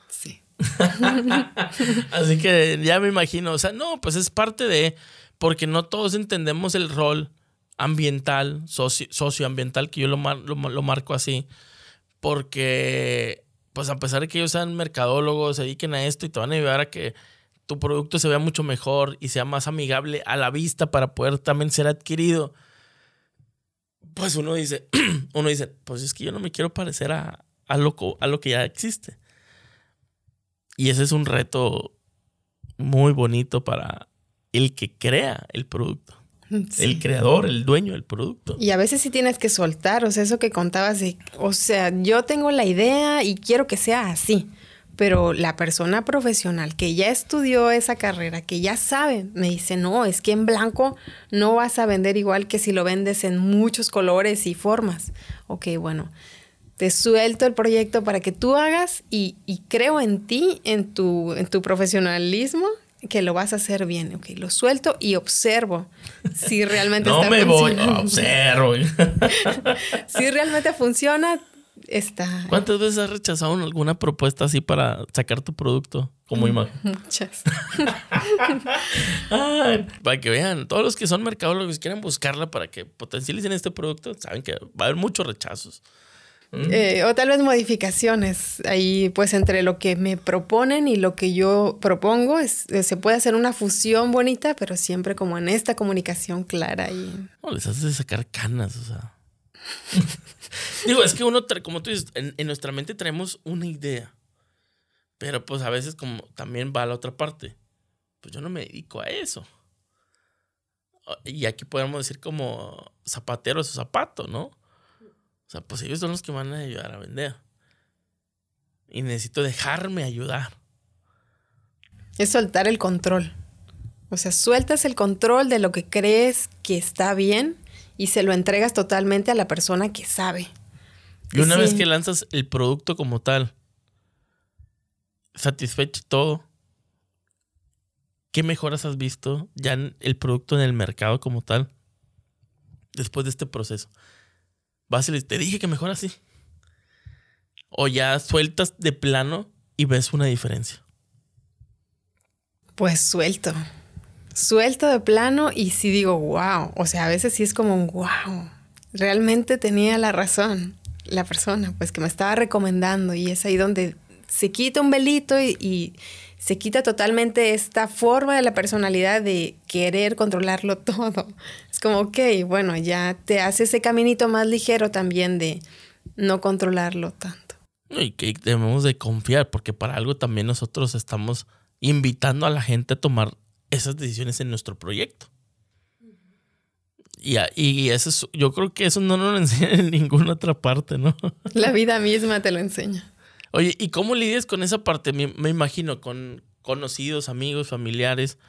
Sí. Así que ya me imagino, o sea, no, pues es parte de, porque no todos entendemos el rol ambiental, socio, socioambiental, que yo lo, lo, lo marco así, porque pues a pesar de que ellos sean mercadólogos, se dediquen a esto y te van a ayudar a que tu producto se vea mucho mejor y sea más amigable a la vista para poder también ser adquirido, pues uno dice, uno dice, pues es que yo no me quiero parecer a, a, lo, a lo que ya existe. Y ese es un reto muy bonito para el que crea el producto. El creador, el dueño del producto. Y a veces sí tienes que soltar, o sea, eso que contabas de, o sea, yo tengo la idea y quiero que sea así pero la persona profesional que ya estudió esa carrera, que ya sabe, me dice, no, es que en blanco no vas a vender igual que si lo vendes en muchos colores y formas. Ok, bueno, te suelto el proyecto para que tú hagas y, creo en ti, en tu, en tu profesionalismo, que lo vas a hacer bien. Ok, lo suelto y observo si realmente no me voy, observo. si realmente funciona, está. ¿Cuántas veces has rechazado alguna propuesta así para sacar tu producto como mm, imagen? Muchas. para que vean, todos los que son mercadólogos y quieren buscarla para que potencialicen este producto, saben que va a haber muchos rechazos. Mm. Eh, o tal vez modificaciones ahí, pues entre lo que me proponen y lo que yo propongo, es, eh, se puede hacer una fusión bonita, pero siempre como en esta comunicación clara y. No, les haces sacar canas, o sea. Digo, es que uno, como tú dices, en, nuestra mente traemos una idea. Pero pues a veces como también va a la otra parte. Pues yo no me dedico a eso. Y aquí podemos decir como zapatero su zapato, ¿no? O sea, pues ellos son los que van a ayudar a vender. Y necesito dejarme ayudar. Es soltar el control. O sea, sueltas el control de lo que crees que está bien y se lo entregas totalmente a la persona que sabe. Y una vez que lanzas el producto como tal, satisfecho todo, ¿qué mejoras has visto ya en el producto en el mercado como tal? Después de este proceso. Vas y te dije que mejora así. O ya sueltas de plano y ves una diferencia. Pues suelto suelto de plano y sí digo, wow, o sea, a veces sí es como un wow, realmente tenía la razón la persona, pues que me estaba recomendando y es ahí donde se quita un velito y, se quita totalmente esta forma de la personalidad de querer controlarlo todo. Es como, ok, bueno, ya te hace ese caminito más ligero también de no controlarlo tanto. Y que debemos de confiar, porque para algo también nosotros estamos invitando a la gente a tomar esas decisiones en nuestro proyecto. Y, y eso yo creo que eso no nos lo enseña en ninguna otra parte, ¿no? La vida misma te lo enseña. Oye, ¿y cómo lidias con esa parte? Me, imagino con conocidos, amigos, familiares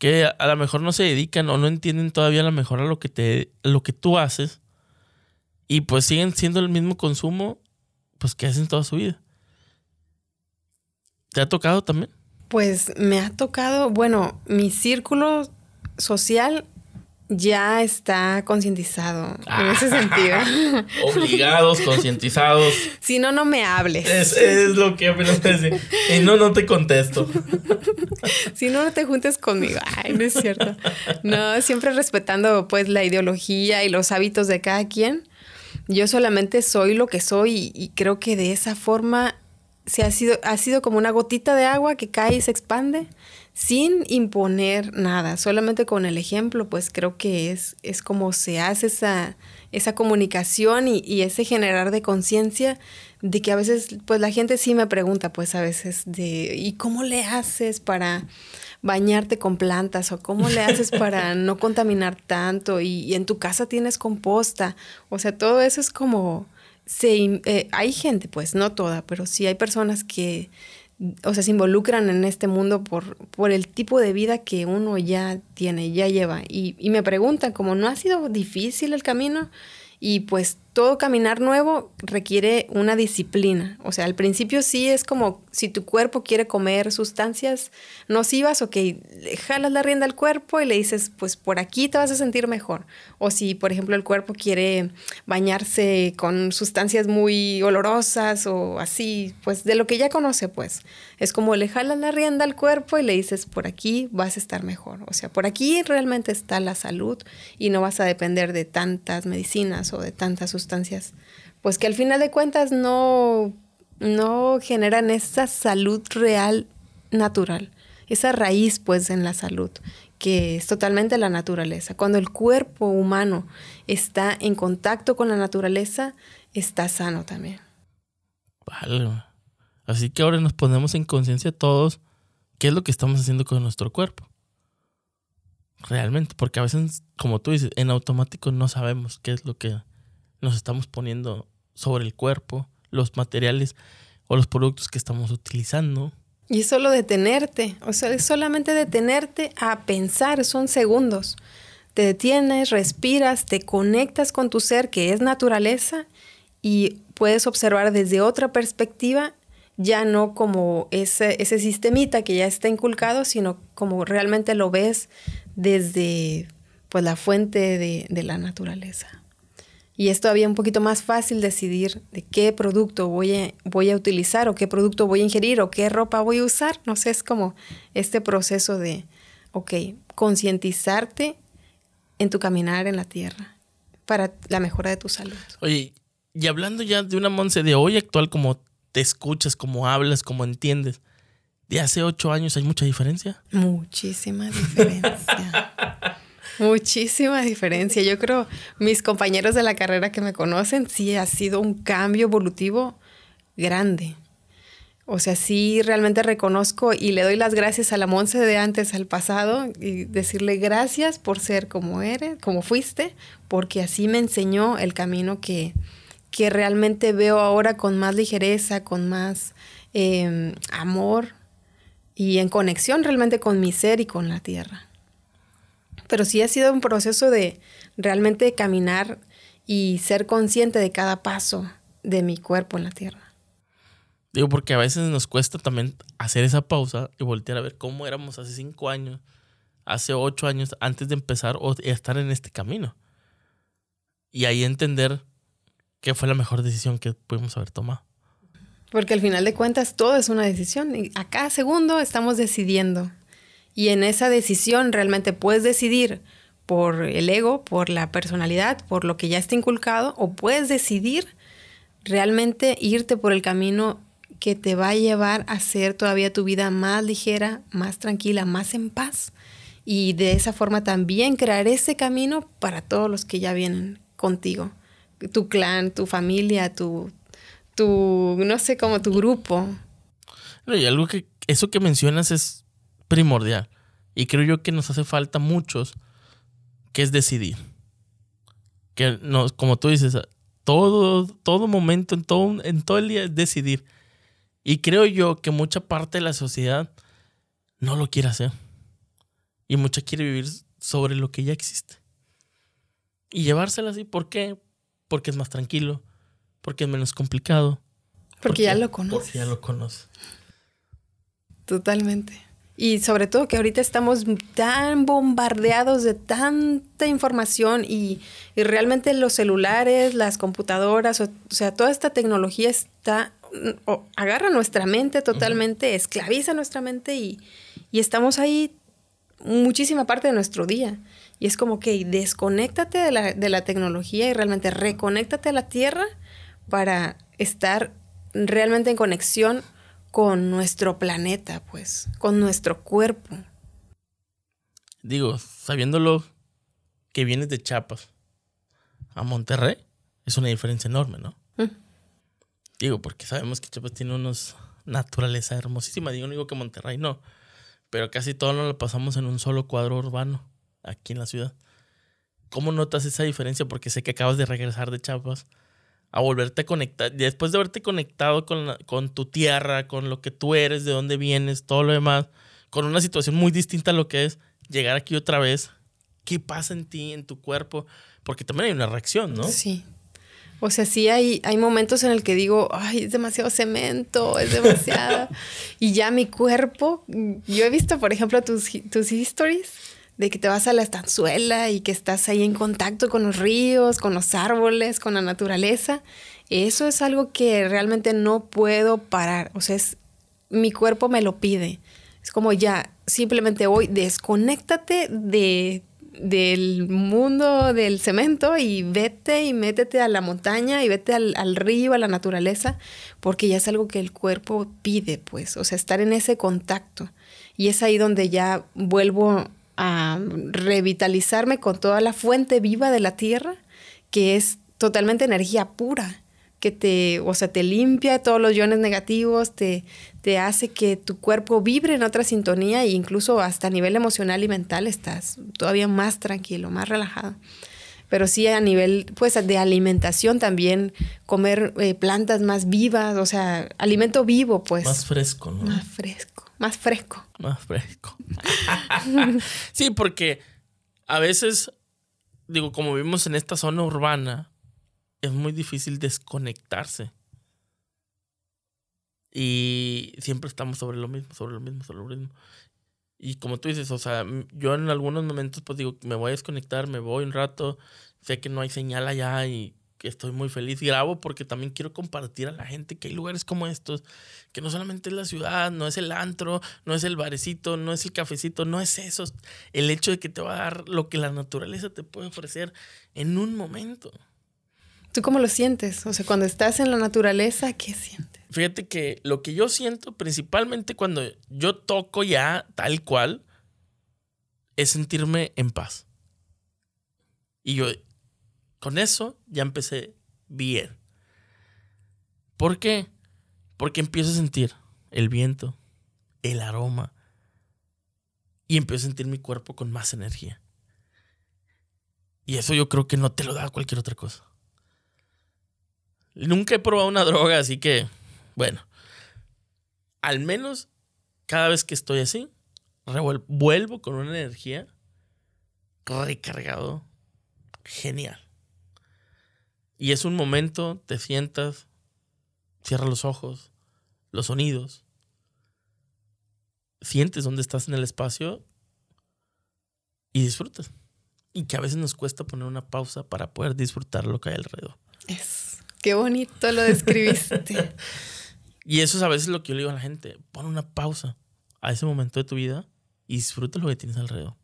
que a, lo mejor no se dedican o no entienden todavía a lo mejor a lo que te lo que tú haces y pues siguen siendo el mismo consumo pues que hacen toda su vida. ¿Te ha tocado también? Pues me ha tocado, bueno, mi círculo social ya está concientizado en ese sentido. Obligados, concientizados. Si no, no me hables. Es, lo que apenas te Y no, no te contesto. si no, no te juntes conmigo. Ay, no es cierto. No, siempre respetando pues la ideología y los hábitos de cada quien. Yo solamente soy lo que soy y, creo que de esa forma se ha sido, ha sido como una gotita de agua que cae y se expande sin imponer nada, solamente con el ejemplo, pues creo que es, es como se hace esa, esa comunicación y, ese generar de conciencia de que a veces, pues la gente sí me pregunta, pues a veces, de, ¿y cómo le haces para bañarte con plantas o cómo le haces para no contaminar tanto y, en tu casa tienes composta? O sea, todo eso es como, se, eh, hay gente, pues no toda, pero sí hay personas que o sea, se involucran en este mundo por, por el tipo de vida que uno ya tiene, ya lleva. Y, y me preguntan, como no ha sido difícil el camino, y pues todo caminar nuevo requiere una disciplina. O sea, al principio sí es como si tu cuerpo quiere comer sustancias nocivas, ok, le jalas la rienda al cuerpo y le dices, pues por aquí te vas a sentir mejor. O si, por ejemplo, el cuerpo quiere bañarse con sustancias muy olorosas o así, pues de lo que ya conoce, pues. Es como le jalas la rienda al cuerpo y le dices, por aquí vas a estar mejor. O sea, por aquí realmente está la salud y no vas a depender de tantas medicinas o de tantas sustancias pues que al final de cuentas no, no generan esa salud real natural, esa raíz pues en la salud, que es totalmente la naturaleza. Cuando el cuerpo humano está en contacto con la naturaleza, está sano también. Vale. Así que ahora nos ponemos en conciencia todos qué es lo que estamos haciendo con nuestro cuerpo. Realmente, porque a veces, como tú dices, en automático no sabemos qué es lo que nos estamos poniendo sobre el cuerpo, los materiales o los productos que estamos utilizando. Y es solo detenerte, o sea, es solamente detenerte a pensar, son segundos. Te detienes, respiras, te conectas con tu ser que es naturaleza y puedes observar desde otra perspectiva, ya no como ese, ese sistemita que ya está inculcado, sino como realmente lo ves desde pues, la fuente de, de la naturaleza. Y es todavía un poquito más fácil decidir de qué producto voy a, voy a utilizar o qué producto voy a ingerir o qué ropa voy a usar. No sé, es como este proceso de, ok, concientizarte en tu caminar en la tierra para la mejora de tu salud. Oye, y hablando ya de una Monse de hoy actual, como te escuchas, como hablas, como entiendes, de hace ocho años hay mucha diferencia. Muchísima diferencia. Muchísima diferencia. Yo creo, mis compañeros de la carrera que me conocen, sí ha sido un cambio evolutivo grande. O sea, sí realmente reconozco y le doy las gracias a la Monse de antes, al pasado, y decirle gracias por ser como eres, como fuiste, porque así me enseñó el camino que, que realmente veo ahora con más ligereza, con más em, amor y en conexión realmente con mi ser y con la tierra pero sí ha sido un proceso de realmente caminar y ser consciente de cada paso de mi cuerpo en la tierra. Digo, porque a veces nos cuesta también hacer esa pausa y voltear a ver cómo éramos hace cinco años, hace ocho años, antes de empezar o estar en este camino. Y ahí entender qué fue la mejor decisión que pudimos haber tomado. Porque al final de cuentas todo es una decisión y a cada segundo estamos decidiendo y en esa decisión realmente puedes decidir por el ego, por la personalidad, por lo que ya está inculcado, o puedes decidir realmente irte por el camino que te va a llevar a hacer todavía tu vida más ligera, más tranquila, más en paz. Y de esa forma también crear ese camino para todos los que ya vienen contigo. Tu clan, tu familia, tu, tu no sé, como tu grupo. Y algo que, eso que mencionas es primordial. Y creo yo que nos hace falta muchos, que es decidir. Que nos, como tú dices, todo, todo momento, en todo, en todo el día es decidir. Y creo yo que mucha parte de la sociedad no lo quiere hacer. Y mucha quiere vivir sobre lo que ya existe. Y llevársela así. ¿Por qué? Porque es más tranquilo. Porque es menos complicado. Porque, ya lo conoce. Porque ya lo conoce. Totalmente. Y sobre todo que ahorita estamos tan bombardeados de tanta información y, realmente los celulares, las computadoras, o, sea, toda esta tecnología está, agarra nuestra mente totalmente, esclaviza nuestra mente y, estamos ahí muchísima parte de nuestro día. Y es como que desconéctate de la, de la tecnología y realmente reconéctate a la tierra para estar realmente en conexión con nuestro planeta, pues, con nuestro cuerpo. Digo, sabiéndolo que vienes de Chiapas a Monterrey, es una diferencia enorme, ¿no? Mm. Digo, porque sabemos que Chiapas tiene unos naturaleza hermosísima. Digo, no digo que Monterrey no, pero casi todo nos lo pasamos en un solo cuadro urbano aquí en la ciudad. ¿Cómo notas esa diferencia? Porque sé que acabas de regresar de Chiapas a volverte a conectar. Después de haberte conectado con, con tu tierra, con lo que tú eres, de dónde vienes, todo lo demás, con una situación muy distinta a lo que es llegar aquí otra vez, ¿qué pasa en ti, en tu cuerpo? Porque también hay una reacción, ¿no? Sí. O sea, sí hay, hay momentos en el que digo, ay, es demasiado cemento, es demasiado. y ya mi cuerpo, yo he visto, por ejemplo, tus, tus histories de que te vas a la estanzuela y que estás ahí en contacto con los ríos, con los árboles, con la naturaleza. Eso es algo que realmente no puedo parar. O sea, es, mi cuerpo me lo pide. Es como ya, simplemente hoy desconéctate de, del mundo del cemento y vete y métete a la montaña y vete al, al, río, a la naturaleza, porque ya es algo que el cuerpo pide, pues, o sea, estar en ese contacto. Y es ahí donde ya vuelvo a revitalizarme con toda la fuente viva de la tierra, que es totalmente energía pura, que te, o sea, te limpia todos los iones negativos, te, te hace que tu cuerpo vibre en otra sintonía e incluso hasta a nivel emocional y mental estás todavía más tranquilo, más relajado. Pero sí a nivel, pues, de alimentación también, comer eh, plantas más vivas, o sea, alimento vivo, pues. Más fresco, ¿no? Más fresco. Más fresco. Más fresco. sí, porque a veces, digo, como vivimos en esta zona urbana, es muy difícil desconectarse. Y siempre estamos sobre lo mismo, sobre lo mismo, sobre lo mismo. Y como tú dices, o sea, yo en algunos momentos pues digo, me voy a desconectar, me voy un rato, sé que no hay señal allá y estoy muy feliz. Grabo porque también quiero compartir a la gente que hay lugares como estos, que no solamente es la ciudad, no es el antro, no es el barecito, no es el cafecito, no es eso. El hecho de que te va a dar lo que la naturaleza te puede ofrecer en un momento. ¿Tú cómo lo sientes? O sea, cuando estás en la naturaleza, ¿qué sientes? Fíjate que lo que yo siento, principalmente cuando yo toco ya tal cual, es sentirme en paz. Y yo, con eso ya empecé bien. ¿Por qué? Porque empiezo a sentir el viento, el aroma, y empiezo a sentir mi cuerpo con más energía. Y eso yo creo que no te lo da cualquier otra cosa. Nunca he probado una droga, así que, bueno, al menos cada vez que estoy así, vuelvo con una energía recargado, genial. Y es un momento, te sientas, cierras los ojos, los sonidos, sientes dónde estás en el espacio y disfrutas. Y que a veces nos cuesta poner una pausa para poder disfrutar lo que hay alrededor. Es, qué bonito lo describiste. y eso es a veces lo que yo le digo a la gente, pon una pausa a ese momento de tu vida y disfruta lo que tienes alrededor.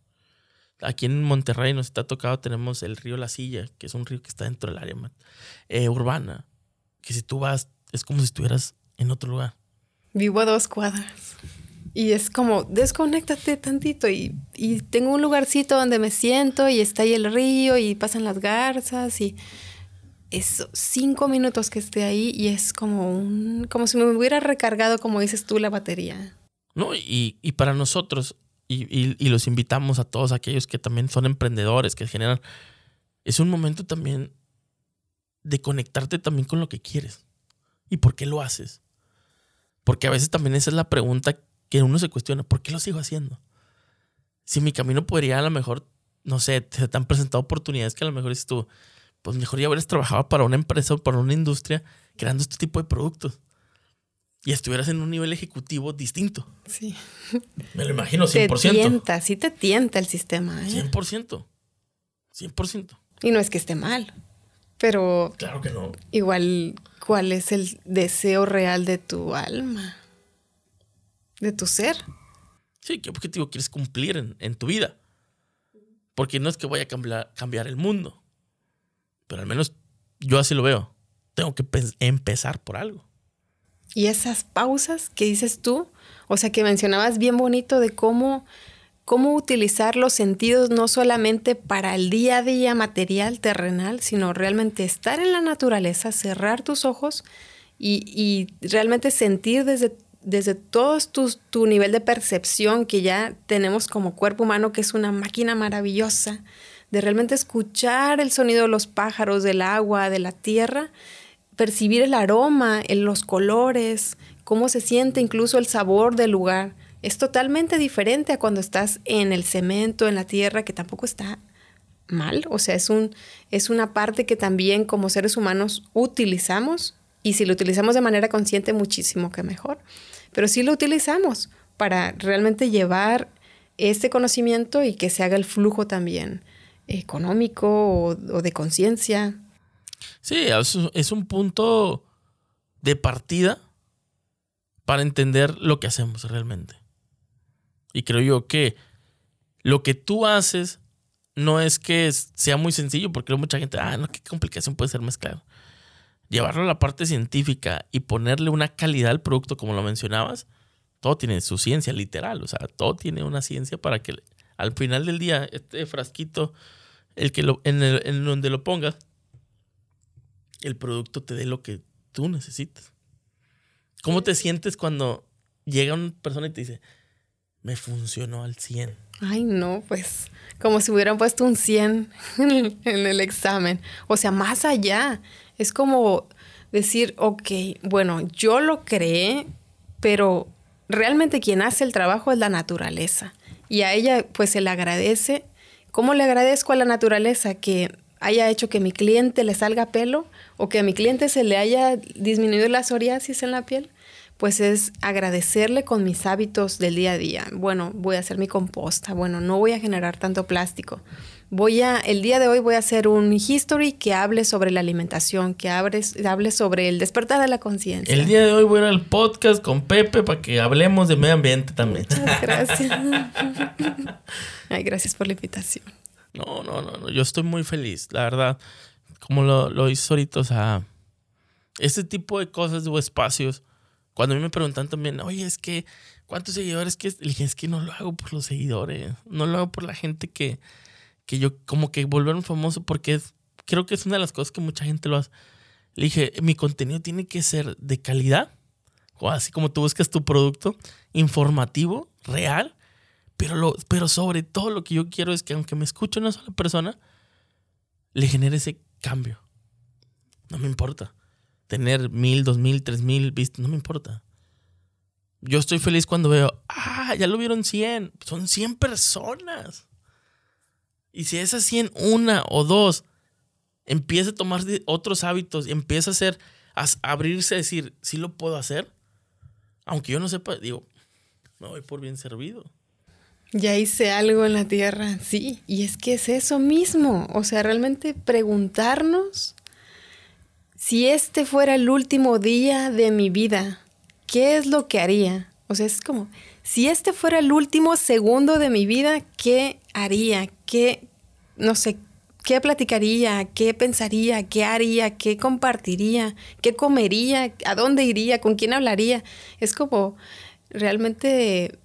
Aquí en Monterrey nos está tocado, tenemos el río La Silla, que es un río que está dentro del área eh, urbana, que si tú vas es como si estuvieras en otro lugar. Vivo a dos cuadras. Y es como, desconéctate tantito y, y, tengo un lugarcito donde me siento y está ahí el río y pasan las garzas y es cinco minutos que esté ahí y es como un, como si me hubiera recargado, como dices tú, la batería. No, y, y para nosotros, y, y, los invitamos a todos aquellos que también son emprendedores, que generan, es un momento también de conectarte también con lo que quieres. ¿Y por qué lo haces? Porque a veces también esa es la pregunta que uno se cuestiona, ¿por qué lo sigo haciendo? Si mi camino podría a lo mejor, no sé, te, han presentado oportunidades que a lo mejor dices tú, pues mejor ya hubieras trabajado para una empresa o para una industria creando este tipo de productos. Y estuvieras en un nivel ejecutivo distinto. Sí. Me lo imagino 100%. Te tienta, sí te tienta el sistema. ¿eh? 100%. 100%. Y no es que esté mal, pero... Claro que no. Igual, ¿cuál es el deseo real de tu alma? De tu ser. Sí, ¿qué objetivo quieres cumplir en, en tu vida? Porque no es que vaya a cambiar, cambiar el mundo. Pero al menos yo así lo veo. Tengo que empezar por algo. Y esas pausas que dices tú, o sea, que mencionabas bien bonito de cómo, cómo utilizar los sentidos no solamente para el día a día material, terrenal, sino realmente estar en la naturaleza, cerrar tus ojos y, y realmente sentir desde, desde todo tu, tu nivel de percepción que ya tenemos como cuerpo humano, que es una máquina maravillosa, de realmente escuchar el sonido de los pájaros, del agua, de la tierra, percibir el aroma, los colores, cómo se siente incluso el sabor del lugar. Es totalmente diferente a cuando estás en el cemento, en la tierra, que tampoco está mal. O sea, es, un, es una parte que también como seres humanos utilizamos y si lo utilizamos de manera consciente, muchísimo que mejor. Pero sí lo utilizamos para realmente llevar este conocimiento y que se haga el flujo también económico o, o de conciencia. Sí, es un punto de partida para entender lo que hacemos realmente. Y creo yo que lo que tú haces no es que sea muy sencillo, porque mucha gente, ah, no, qué complicación puede ser mezclar. Llevarlo a la parte científica y ponerle una calidad al producto, como lo mencionabas, todo tiene su ciencia literal, o sea, todo tiene una ciencia para que al final del día este frasquito, el que lo, en, el, en donde lo pongas, el producto te dé lo que tú necesitas. ¿Cómo te sientes cuando llega una persona y te dice, me funcionó al 100? Ay, no, pues como si hubieran puesto un 100 en el, examen. O sea, más allá. Es como decir, ok, bueno, yo lo creé, pero realmente quien hace el trabajo es la naturaleza. Y a ella pues se le agradece. ¿Cómo le agradezco a la naturaleza que haya hecho que mi cliente le salga pelo o que a mi cliente se le haya disminuido la psoriasis en la piel, pues es agradecerle con mis hábitos del día a día. Bueno, voy a hacer mi composta, bueno, no voy a generar tanto plástico. Voy a, el día de hoy voy a hacer un history que hable sobre la alimentación, que hable, hable sobre el despertar de la conciencia. El día de hoy voy a ir al podcast con Pepe para que hablemos de medio ambiente también. Muchas gracias. Ay, gracias por la invitación. No, no, no, yo estoy muy feliz, la verdad. Como lo, lo hizo ahorita, o sea, este tipo de cosas o espacios, cuando a mí me preguntan también, oye, es que, ¿cuántos seguidores que dije, es que no lo hago por los seguidores, no lo hago por la gente que, que yo, como que volver famoso, porque creo que es una de las cosas que mucha gente lo hace. Le dije, mi contenido tiene que ser de calidad, o así como tú buscas tu producto, informativo, real, pero, lo, pero sobre todo lo que yo quiero es que aunque me escuche una sola persona, le genere ese cambio. No me importa. Tener mil, dos mil, tres mil vistas, no me importa. Yo estoy feliz cuando veo, ah, ya lo vieron 100. Son 100 personas. Y si esas 100, una o dos, empieza a tomar otros hábitos y empieza a hacer, a abrirse a decir, sí lo puedo hacer. Aunque yo no sepa, digo, me voy por bien servido. Ya hice algo en la tierra, sí, y es que es eso mismo, o sea, realmente preguntarnos si este fuera el último día de mi vida, ¿qué es lo que haría? O sea, es como, si este fuera el último segundo de mi vida, ¿qué haría? ¿Qué, no sé, qué platicaría? ¿Qué pensaría? ¿Qué haría? ¿Qué compartiría? ¿Qué comería? ¿A dónde iría? ¿Con quién hablaría? Es como realmente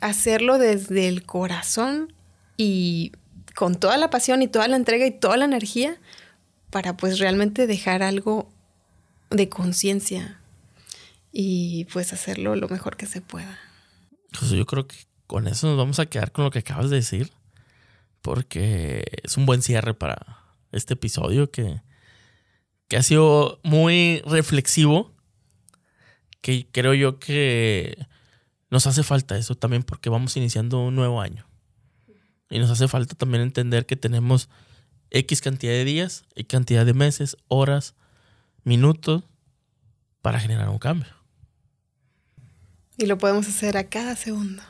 hacerlo desde el corazón y con toda la pasión y toda la entrega y toda la energía para pues realmente dejar algo de conciencia y pues hacerlo lo mejor que se pueda. Pues yo creo que con eso nos vamos a quedar con lo que acabas de decir, porque es un buen cierre para este episodio que, que ha sido muy reflexivo, que creo yo que nos hace falta eso también porque vamos iniciando un nuevo año. Y nos hace falta también entender que tenemos X cantidad de días, y cantidad de meses, horas, minutos para generar un cambio. Y lo podemos hacer a cada segundo.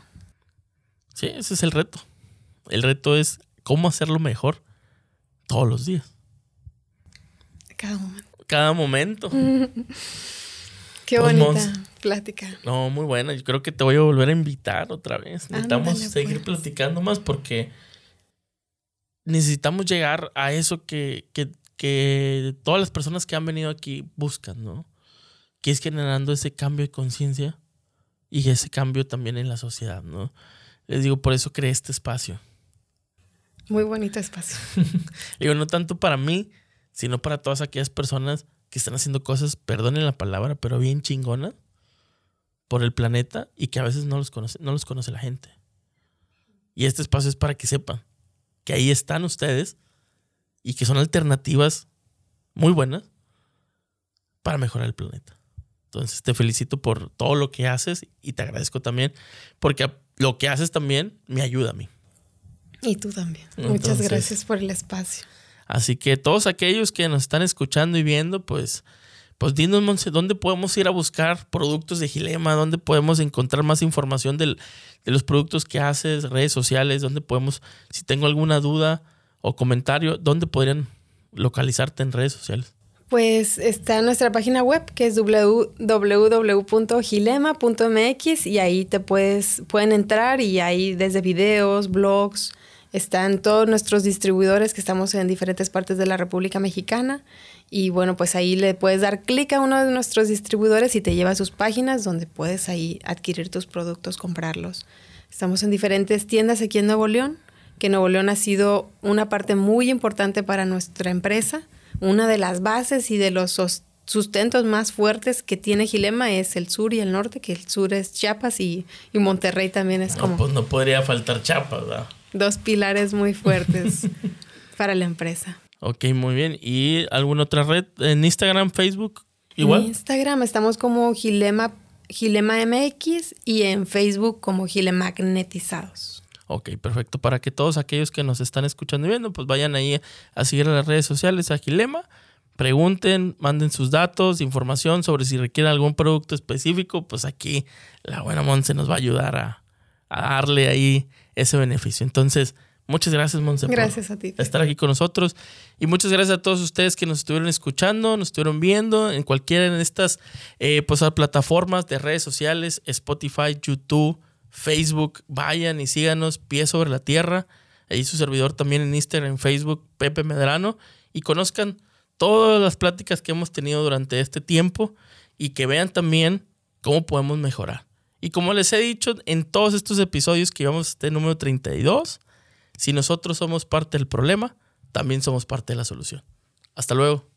Sí, ese es el reto. El reto es cómo hacerlo mejor todos los días. Cada momento. Cada momento. Qué Pues, bonita Mons. Plática. No, muy buena. Yo creo que te voy a volver a invitar otra vez. Necesitamos Ándale, seguir pues. platicando más porque necesitamos llegar a eso que, que, que todas las personas que han venido aquí buscan, ¿no? Que es generando ese cambio de conciencia y ese cambio también en la sociedad, ¿no? Les digo, por eso creé este espacio. Muy bonito espacio. Digo, no tanto para mí, sino para todas aquellas personas que están haciendo cosas, perdonen la palabra, pero bien chingonas por el planeta y que a veces no los conoce, no los conoce la gente. Y este espacio es para que sepan que ahí están ustedes y que son alternativas muy buenas para mejorar el planeta. Entonces te felicito por todo lo que haces y te agradezco también porque lo que haces también me ayuda a mí. Y tú también. Muchas Entonces- gracias por el espacio. Así que todos aquellos que nos están escuchando y viendo, pues, pues dinos, ¿dónde podemos ir a buscar productos de Gilema? ¿Dónde podemos encontrar más información de los productos que haces, redes sociales? ¿Dónde podemos, si tengo alguna duda o comentario, dónde podrían localizarte en redes sociales? Pues está nuestra página web que es www.gilema.mx y ahí te puedes pueden entrar y ahí desde videos, blogs, están todos nuestros distribuidores que estamos en diferentes partes de la República Mexicana y bueno, pues ahí le puedes dar clic a uno de nuestros distribuidores y te lleva a sus páginas donde puedes ahí adquirir tus productos, comprarlos. Estamos en diferentes tiendas aquí en Nuevo León, que Nuevo León ha sido una parte muy importante para nuestra empresa. Una de las bases y de los sustentos más fuertes que tiene Gilema es el sur y el norte, que el sur es Chiapas y, y Monterrey también es No, como pues no podría faltar chapas, ¿verdad? dos pilares muy fuertes para la empresa. Ok, muy bien. ¿Y alguna otra red? ¿En Instagram, Facebook? En Igual. Instagram estamos como Gilema, Gilema MX y en Facebook como Gilemagnetizados. Ok, perfecto. Para que todos aquellos que nos están escuchando y viendo, pues vayan ahí a seguir a las redes sociales a Gilema, pregunten, manden sus datos, información sobre si requieren algún producto específico, pues aquí la buena Monse nos va a ayudar a, a darle ahí ese beneficio. Entonces, muchas gracias, Monse. Gracias a ti. estar aquí con nosotros. Y muchas gracias a todos ustedes que nos estuvieron escuchando, nos estuvieron viendo en cualquiera de estas eh, pues, plataformas de redes sociales, Spotify, YouTube, Facebook. Vayan y síganos, Pie sobre la Tierra. Ahí su servidor también en Instagram, en Facebook, Pepe Medrano. Y conozcan todas las pláticas que hemos tenido durante este tiempo y que vean también cómo podemos mejorar. Y como les he dicho en todos estos episodios que llevamos este número 32, si nosotros somos parte del problema, también somos parte de la solución. Hasta luego.